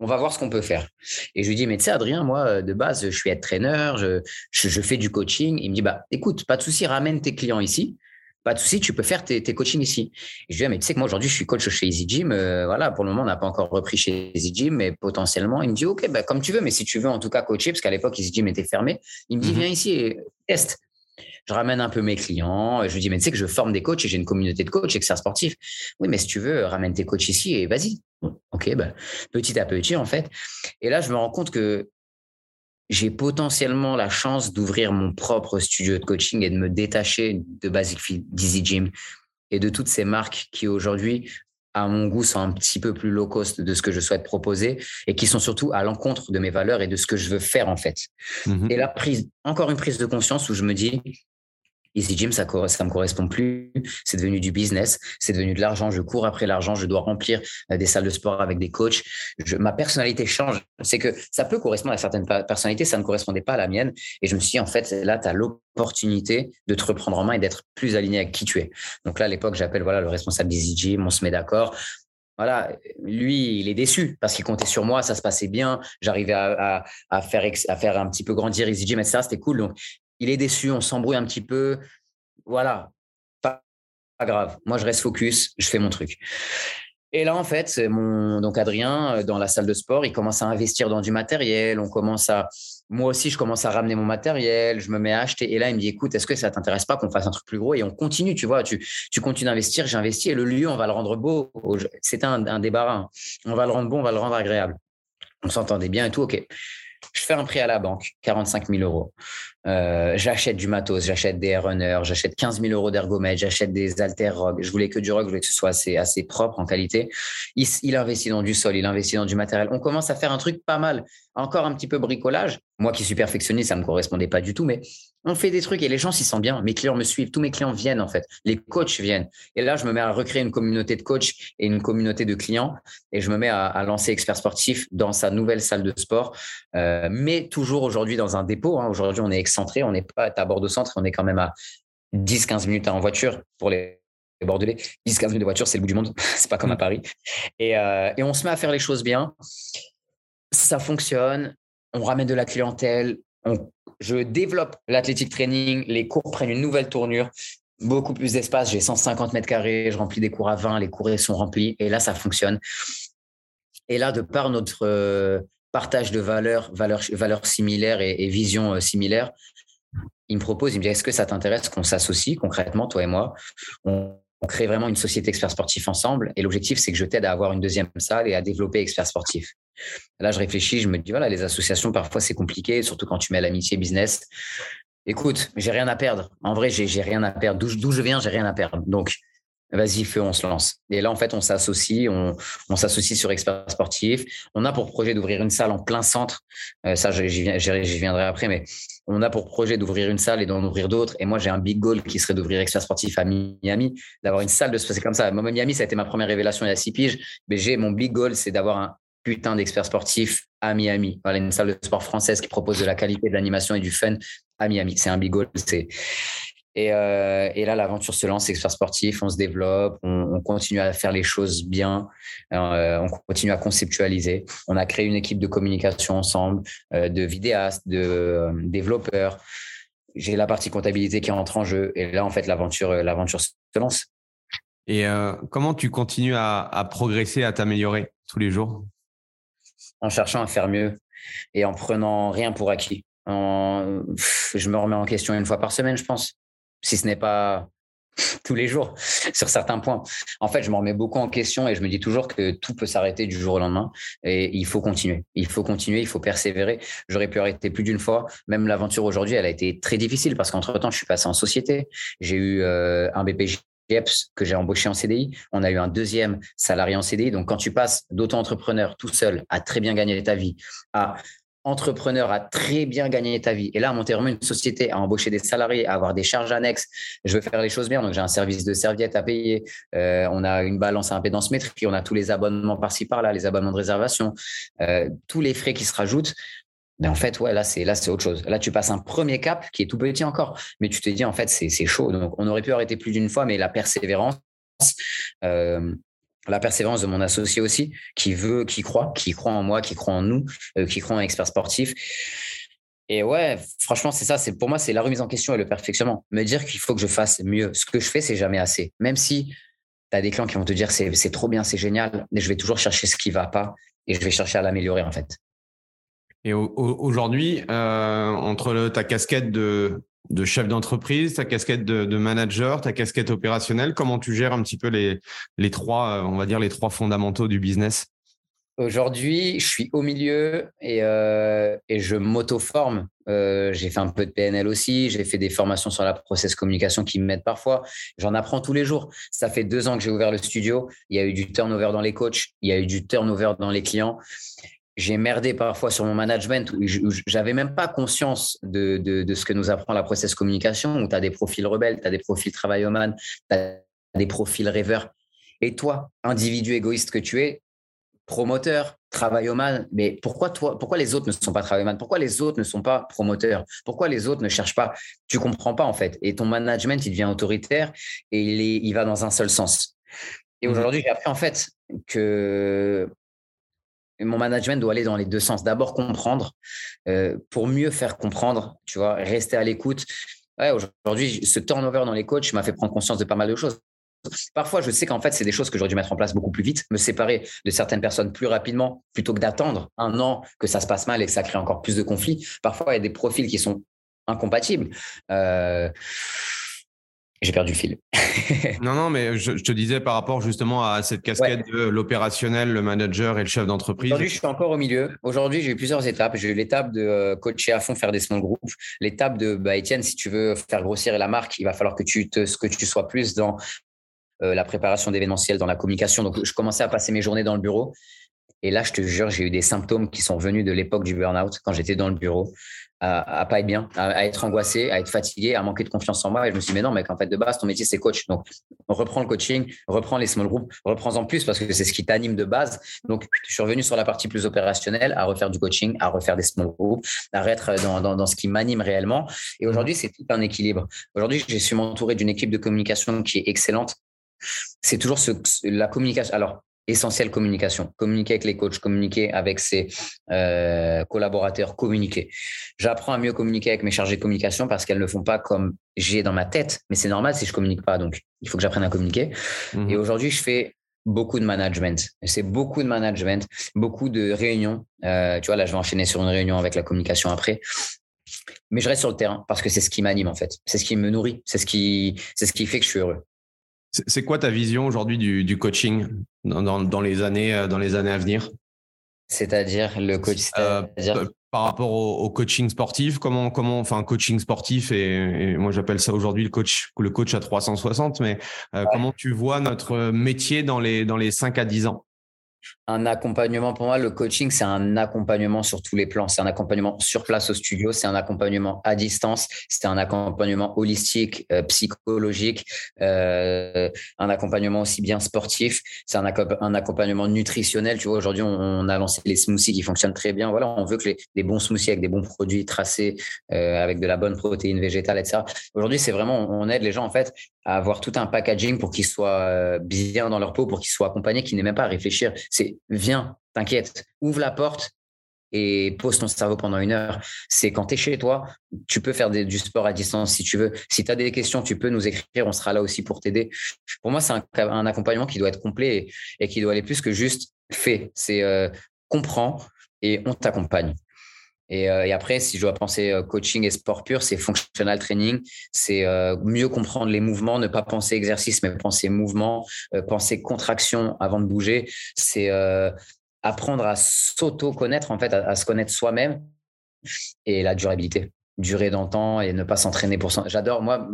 on va voir ce qu'on peut faire. Et je lui dis, mais tu sais, Adrien, moi, de base, je suis entraîneur, je, je, fais du coaching. Il me dit, bah, écoute, pas de souci, ramène tes clients ici pas de souci, tu peux faire tes, tes coachings ici. Et je lui dis, ah, mais tu sais que moi aujourd'hui, je suis coach chez Easy Gym. Euh, voilà, pour le moment, on n'a pas encore repris chez Easy Gym, mais potentiellement, il me dit, OK, bah, comme tu veux, mais si tu veux en tout cas coacher, parce qu'à l'époque, Easy Gym était fermé, il me dit, mhm. viens ici et teste. Je ramène un peu mes clients. Je lui dis, mais tu sais que je forme des coachs et j'ai une communauté de coachs, experts sportifs. Oui, mais si tu veux, ramène tes coachs ici et vas-y. OK, bah, petit à petit, en fait. Et là, je me rends compte que j'ai potentiellement la chance d'ouvrir mon propre studio de coaching et de me détacher de Basic Fit, d'Easy Gym et de toutes ces marques qui aujourd'hui, à mon goût, sont un petit peu plus low cost de ce que je souhaite proposer et qui sont surtout à l'encontre de mes valeurs et de ce que je veux faire en fait. Mmh et la prise, encore une prise de conscience où je me dis, Easy Gym, ça ne me correspond plus. C'est devenu du business, c'est devenu de l'argent. Je cours après l'argent, je dois remplir euh, des salles de sport avec des coachs. Ma personnalité change. C'est que ça peut correspondre à certaines personnalités, ça ne correspondait pas à la mienne. Et je me suis dit, en fait, là, tu as l'opportunité de te reprendre en main et d'être plus aligné avec qui tu es. Donc là, à l'époque, j'appelle voilà le responsable d'Easy Gym, on se met d'accord voilà, lui, il est déçu parce qu'il comptait sur moi, ça se passait bien, j'arrivais à, faire, à faire un petit peu grandir Easy Gym, etc. C'était cool. Donc, il est déçu, on s'embrouille un petit peu. Voilà, pas, grave. Moi, je reste focus, je fais mon truc. Et là, en fait, mon donc Adrien, euh, dans la salle de sport, il commence à investir dans du matériel. On commence à, moi aussi, je commence à ramener mon matériel. Je me mets à acheter. Et là, il me dit, écoute, est-ce que ça t'intéresse pas qu'on fasse un truc plus gros? Et on continue, tu vois, tu, continues d'investir, j'investis. Et le lieu, on va le rendre beau. C'était un, un débarras. On va le rendre bon, on va le rendre agréable. On s'entendait bien et tout. OK. Je fais un prêt à la banque, 45 000 euros. Euh, j'achète du matos, j'achète des runners, j'achète 15 000 euros d'ergomètre, j'achète des haltères rock. Je voulais que du rock, je voulais que ce soit assez, propre en qualité. Il, il investit dans du sol, il investit dans du matériel. On commence à faire un truc pas mal. Encore un petit peu bricolage. Moi qui suis perfectionniste, ça me correspondait pas du tout, mais on fait des trucs et les gens s'y sentent bien. Mes clients me suivent, tous mes clients viennent en fait. Les coachs viennent. Et là, je me mets à recréer une communauté de coachs et une communauté de clients et je me mets à, lancer Expert Sportif dans sa nouvelle salle de sport, euh, mais toujours aujourd'hui dans un dépôt. Hein. Aujourd'hui, on est excentré, on n'est pas à Bordeaux Centre, on est quand même à 10-15 minutes en voiture pour les Bordelais. 10-15 minutes de voiture, c'est le bout du monde. c'est pas comme à Paris. Et, euh, et on se met à faire les choses bien. Ça fonctionne. On ramène de la clientèle. Je développe l'athlétique training, les cours prennent une nouvelle tournure, beaucoup plus d'espace, j'ai 150 mètres carrés, je remplis des cours à 20, les cours sont remplis, et là, ça fonctionne. Et là, de par notre euh, partage de valeurs, valeurs, similaires et, et visions euh, similaires, il me propose, il me dit, est-ce que ça t'intéresse qu'on s'associe concrètement, toi et moi? On, on crée vraiment une société expert sportif ensemble. Et l'objectif, c'est que je t'aide à avoir une deuxième salle et à développer expert sportif. Là, je réfléchis, je me dis, voilà, les associations, parfois, c'est compliqué, surtout quand tu mets l'amitié business. Écoute, j'ai rien à perdre. En vrai, j'ai rien à perdre. D'où je viens, j'ai rien à perdre. Donc, vas-y, feu, on se lance. Et là, en fait, on s'associe, on, s'associe sur Expert Sportif. On a pour projet d'ouvrir une salle en plein centre. Euh, ça, j'y viendrai après, mais on a pour projet d'ouvrir une salle et d'en ouvrir d'autres. Et moi, j'ai un big goal qui serait d'ouvrir Expert Sportif à Miami, d'avoir une salle de se passer comme ça. Moi, Miami, ça a été ma première révélation il y a six piges. Mais j'ai mon big goal, c'est d'avoir un putain d'expert sportif à Miami. Voilà, une salle de sport française qui propose de la qualité, de l'animation et du fun à Miami. C'est un big goal. C'est euh, et, là, l'aventure se lance, expert sportif, on se développe, on, continue à faire les choses bien, euh, on continue à conceptualiser. On a créé une équipe de communication ensemble, euh, de vidéastes, de développeurs. J'ai la partie comptabilité qui entre en jeu. Et là, en fait, l'aventure, l'aventure se lance. Et comment tu continues à progresser, à t'améliorer tous les jours? En cherchant à faire mieux et en prenant rien pour acquis. Je me remets en question une fois par semaine, je pense si ce n'est pas tous les jours sur certains points. En fait, je me remets beaucoup en question et je me dis toujours que tout peut s'arrêter du jour au lendemain et il faut continuer. Il faut continuer, il faut persévérer. J'aurais pu arrêter plus d'une fois. Même l'aventure aujourd'hui, elle a été très difficile parce qu'entre temps, je suis passé en société. J'ai eu euh, un BPJ que j'ai embauché en CDI. On a eu un deuxième salarié en CDI. Donc, quand tu passes d'auto-entrepreneur tout seul à très bien gagner ta vie, à entrepreneur à très bien gagner ta vie et là à monter vraiment une société, à embaucher des salariés, à avoir des charges annexes, je veux faire les choses bien. Donc j'ai un service de serviette à payer, euh, on a une balance à impédance métrique, on a tous les abonnements par-ci par-là, les abonnements de réservation, euh, tous les frais qui se rajoutent. Mais en fait, ouais, là, c'est là, c'est autre chose. Là, tu passes un premier cap qui est tout petit encore, mais tu te dis en fait, c'est chaud. Donc, on aurait pu arrêter plus d'une fois, mais la persévérance, euh, la persévérance de mon associé aussi, qui veut, qui croit, qui croit en moi, qui croit en nous, euh, qui croit en expert sportif. Et ouais, franchement, c'est ça. C'est pour moi, c'est la remise en question et le perfectionnement. Me dire qu'il faut que je fasse mieux. Ce que je fais, c'est jamais assez. Même si tu as des clients qui vont te dire c'est trop bien, c'est génial, mais je vais toujours chercher ce qui va pas et je vais chercher à l'améliorer en fait. Et aujourd'hui, euh, entre ta casquette de chef d'entreprise, ta casquette de, manager, ta casquette opérationnelle. Comment tu gères un petit peu les, trois, euh, on va dire, les trois fondamentaux du business? Aujourd'hui, je suis au milieu et, euh, je m'auto-forme. J'ai fait un peu de PNL aussi. J'ai fait des formations sur la process communication qui m'aident parfois. J'en apprends tous les jours. Ça fait deux ans que j'ai ouvert le studio. Il y a eu du turnover dans les coachs. Il y a eu du turnover dans les clients j'ai merdé parfois sur mon management où j'avais même pas conscience de, de, ce que nous apprend la process communication, où tu as des profils rebelles, tu as des profils travailloman, tu as des profils rêveurs. Et toi, individu égoïste que tu es, promoteur, travailloman, mais pourquoi toi, pourquoi les autres ne sont pas travailloman Pourquoi les autres ne sont pas promoteurs? Pourquoi les autres ne cherchent pas? Tu comprends pas en fait. Et ton management, il devient autoritaire et il, est, il va dans un seul sens. Et mmh aujourd'hui, j'ai appris en fait que mon management doit aller dans les deux sens. D'abord comprendre euh, pour mieux faire comprendre, tu vois, rester à l'écoute. Aujourd'hui, ce turnover dans les coachs m'a fait prendre conscience de pas mal de choses. Parfois, je sais qu'en fait, c'est des choses que j'aurais dû mettre en place beaucoup plus vite, me séparer de certaines personnes plus rapidement plutôt que d'attendre un an que ça se passe mal et que ça crée encore plus de conflits. Parfois, il y a des profils qui sont incompatibles. Euh, j'ai perdu le fil. non, non, mais je, te disais par rapport justement à cette casquette de l'opérationnel, le manager et le chef d'entreprise. Aujourd'hui, je suis encore au milieu. Aujourd'hui, j'ai eu plusieurs étapes. J'ai eu l'étape de euh, coacher à fond, faire des small groups. L'étape de, bah, Étienne, si tu veux faire grossir la marque, il va falloir que tu, te, que tu sois plus dans euh, la préparation d'événementiel, dans la communication. Donc, je commençais à passer mes journées dans le bureau. Et là, je te jure, j'ai eu des symptômes qui sont venus de l'époque du burn-out quand j'étais dans le bureau à, pas être bien, à, être angoissé, à être fatigué, à manquer de confiance en moi. Et je me suis dit, mais non, mec, en fait, de base, ton métier, c'est coach. Donc, on reprend le coaching, reprend les small groups, reprends-en plus parce que c'est ce qui t'anime de base. Donc, je suis revenu sur la partie plus opérationnelle, à refaire du coaching, à refaire des small groups, à être dans, dans, ce qui m'anime réellement. Et aujourd'hui, c'est tout un équilibre. Aujourd'hui, j'ai su m'entourer d'une équipe de communication qui est excellente. C'est toujours la communication. Alors, essentiel communication. Communiquer avec les coachs, communiquer avec ses euh, collaborateurs, communiquer. J'apprends à mieux communiquer avec mes chargés de communication parce qu'elles ne font pas comme j'ai dans ma tête, mais c'est normal si je communique pas. Donc, il faut que j'apprenne à communiquer. Mhm. Et aujourd'hui, je fais beaucoup de management. C'est beaucoup de management, beaucoup de réunions. Euh, tu vois, là, je vais enchaîner sur une réunion avec la communication après. Mais je reste sur le terrain parce que c'est ce qui m'anime en fait. C'est ce qui me nourrit. C'est ce qui, c'est ce qui fait que je suis heureux. C'est quoi ta vision aujourd'hui du, coaching dans, les années, euh, dans les années à venir? C'est-à-dire le coach euh, Par rapport au, coaching sportif, comment, comment, enfin, coaching sportif, et, moi j'appelle ça aujourd'hui le coach, le coach à 360, mais euh, comment tu vois notre métier dans les, dans les 5 à 10 ans? Un accompagnement, pour moi, le coaching, c'est un accompagnement sur tous les plans. C'est un accompagnement sur place au studio, c'est un accompagnement à distance, c'est un accompagnement holistique, euh, psychologique, euh, un accompagnement aussi bien sportif, c'est un, accompagnement nutritionnel. Tu vois, aujourd'hui, on, a lancé les smoothies qui fonctionnent très bien. Voilà, on veut que les, les bons smoothies avec des bons produits tracés, euh, avec de la bonne protéine végétale, etc. Aujourd'hui, c'est vraiment, on aide les gens, en fait, à avoir tout un packaging pour qu'ils soient euh, bien dans leur peau, pour qu'ils soient accompagnés, qu'ils n'aient même pas à réfléchir. C'est viens, t'inquiète, ouvre la porte et pose ton cerveau pendant une heure. C'est quand tu es chez toi, tu peux faire du sport à distance si tu veux. Si tu as des questions, tu peux nous écrire, on sera là aussi pour t'aider. Pour moi, c'est un, accompagnement qui doit être complet et, qui doit aller plus que juste fait. C'est euh, comprends et on t'accompagne. Et, après, si je dois penser coaching et sport pur, c'est functional training, c'est mieux comprendre les mouvements, ne pas penser exercice, mais penser mouvement, penser contraction avant de bouger. C'est apprendre à s'auto-connaître, en fait, à, se connaître soi-même et la durabilité, durer dans le temps et ne pas s'entraîner pour ça. J'adore, moi,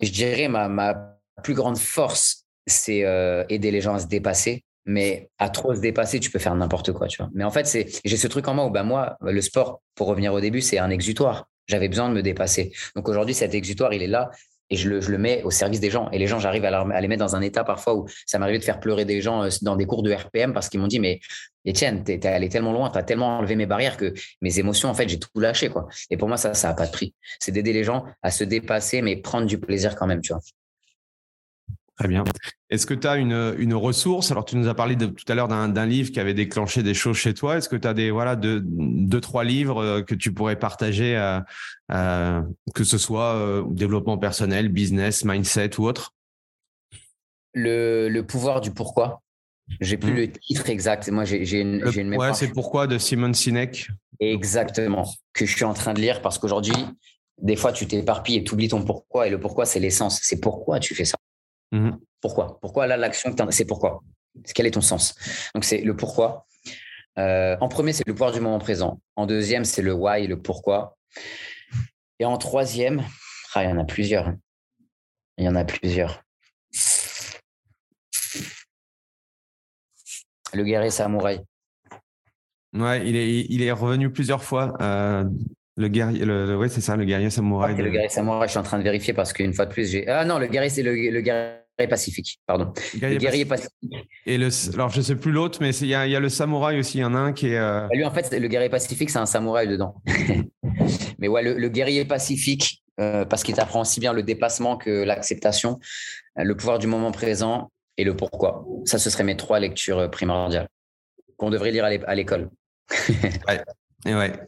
je dirais ma, plus grande force, c'est euh, aider les gens à se dépasser. Mais à trop se dépasser, tu peux faire n'importe quoi, tu vois. Mais en fait, c'est, j'ai ce truc en moi où, ben moi, le sport, pour revenir au début, c'est un exutoire. J'avais besoin de me dépasser. Donc aujourd'hui, cet exutoire, il est là et je le, mets au service des gens. Et les gens, j'arrive à, les mettre dans un état parfois où ça m'arrivait de faire pleurer des gens euh, dans des cours de RPM parce qu'ils m'ont dit, mais Étienne, t'es es allé tellement loin, t'as tellement enlevé mes barrières que mes émotions, en fait, j'ai tout lâché, quoi. Et pour moi, ça, ça n'a pas de prix. C'est d'aider les gens à se dépasser, mais prendre du plaisir quand même, tu vois. Très bien. Est-ce que tu as une, une, ressource? Alors, tu nous as parlé de, tout à l'heure d'un livre qui avait déclenché des choses chez toi. Est-ce que tu as des, voilà, deux, deux, trois livres euh, que tu pourrais partager, euh, euh, que ce soit développement personnel, business, mindset ou autre? Le, le, pouvoir du pourquoi. J'ai plus hmm. le titre exact. Moi, j'ai une, une mémoire. Ouais, c'est pourquoi de Simon Sinek? Exactement. Que je suis en train de lire parce qu'aujourd'hui, des fois, tu t'éparpilles et tu oublies ton pourquoi. Et le pourquoi, c'est l'essence. C'est pourquoi tu fais ça. Mhm. Pourquoi? Pourquoi là, l'action, c'est pourquoi? Quel est ton sens? Donc, c'est le pourquoi. Euh, en premier, c'est le pouvoir du moment présent. En deuxième, c'est le why, le pourquoi. Et en troisième, ah, il y en a plusieurs. Hein. Il y en a plusieurs. Le guerrier samouraï. Ouais, il est, il est revenu plusieurs fois. Euh, le guerrier, le, ouais, c'est ça, le guerrier samouraï. Le guerrier samouraï, je suis en train de vérifier parce qu'une fois de plus, j'ai. Ah non, le guerrier, c'est le, le, guerrier pacifique, pardon. le guerrier pacifique. Et le, alors, je sais plus l'autre, mais il y a, y a, le samouraï aussi. Il y en a un qui est. Euh, bah, lui, en fait, le guerrier pacifique, c'est un samouraï dedans. mais ouais, le, guerrier pacifique, euh, parce qu'il t'apprend aussi bien le dépassement que l'acceptation, euh, le pouvoir du moment présent et le pourquoi. Ça, ce seraient mes trois lectures primordiales qu'on devrait lire à l'école. ouais. Et ouais.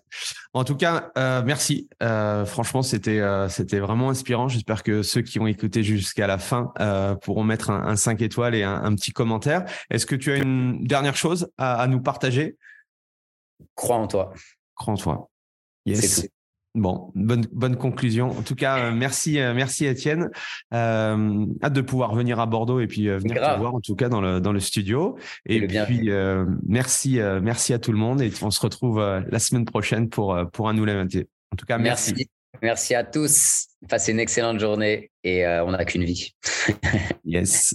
En tout cas, euh, merci. Euh, franchement, c'était euh, c'était vraiment inspirant. J'espère que ceux qui ont écouté jusqu'à la fin pourront mettre un, un 5 étoiles et un, un petit commentaire. Est-ce que tu as une dernière chose à, à nous partager? Crois en toi. Crois en toi. Yes. Bon, bonne, bonne conclusion. En tout cas, euh, merci, euh, merci Étienne. Euh, hâte de pouvoir venir à Bordeaux et puis venir te voir en tout cas dans le dans le studio. Et, puis merci, merci à tout le monde et on se retrouve la semaine prochaine pour pour un nouvel invité. En tout cas, merci. Merci, merci à tous. Passez une excellente journée et on n'a qu'une vie. yes.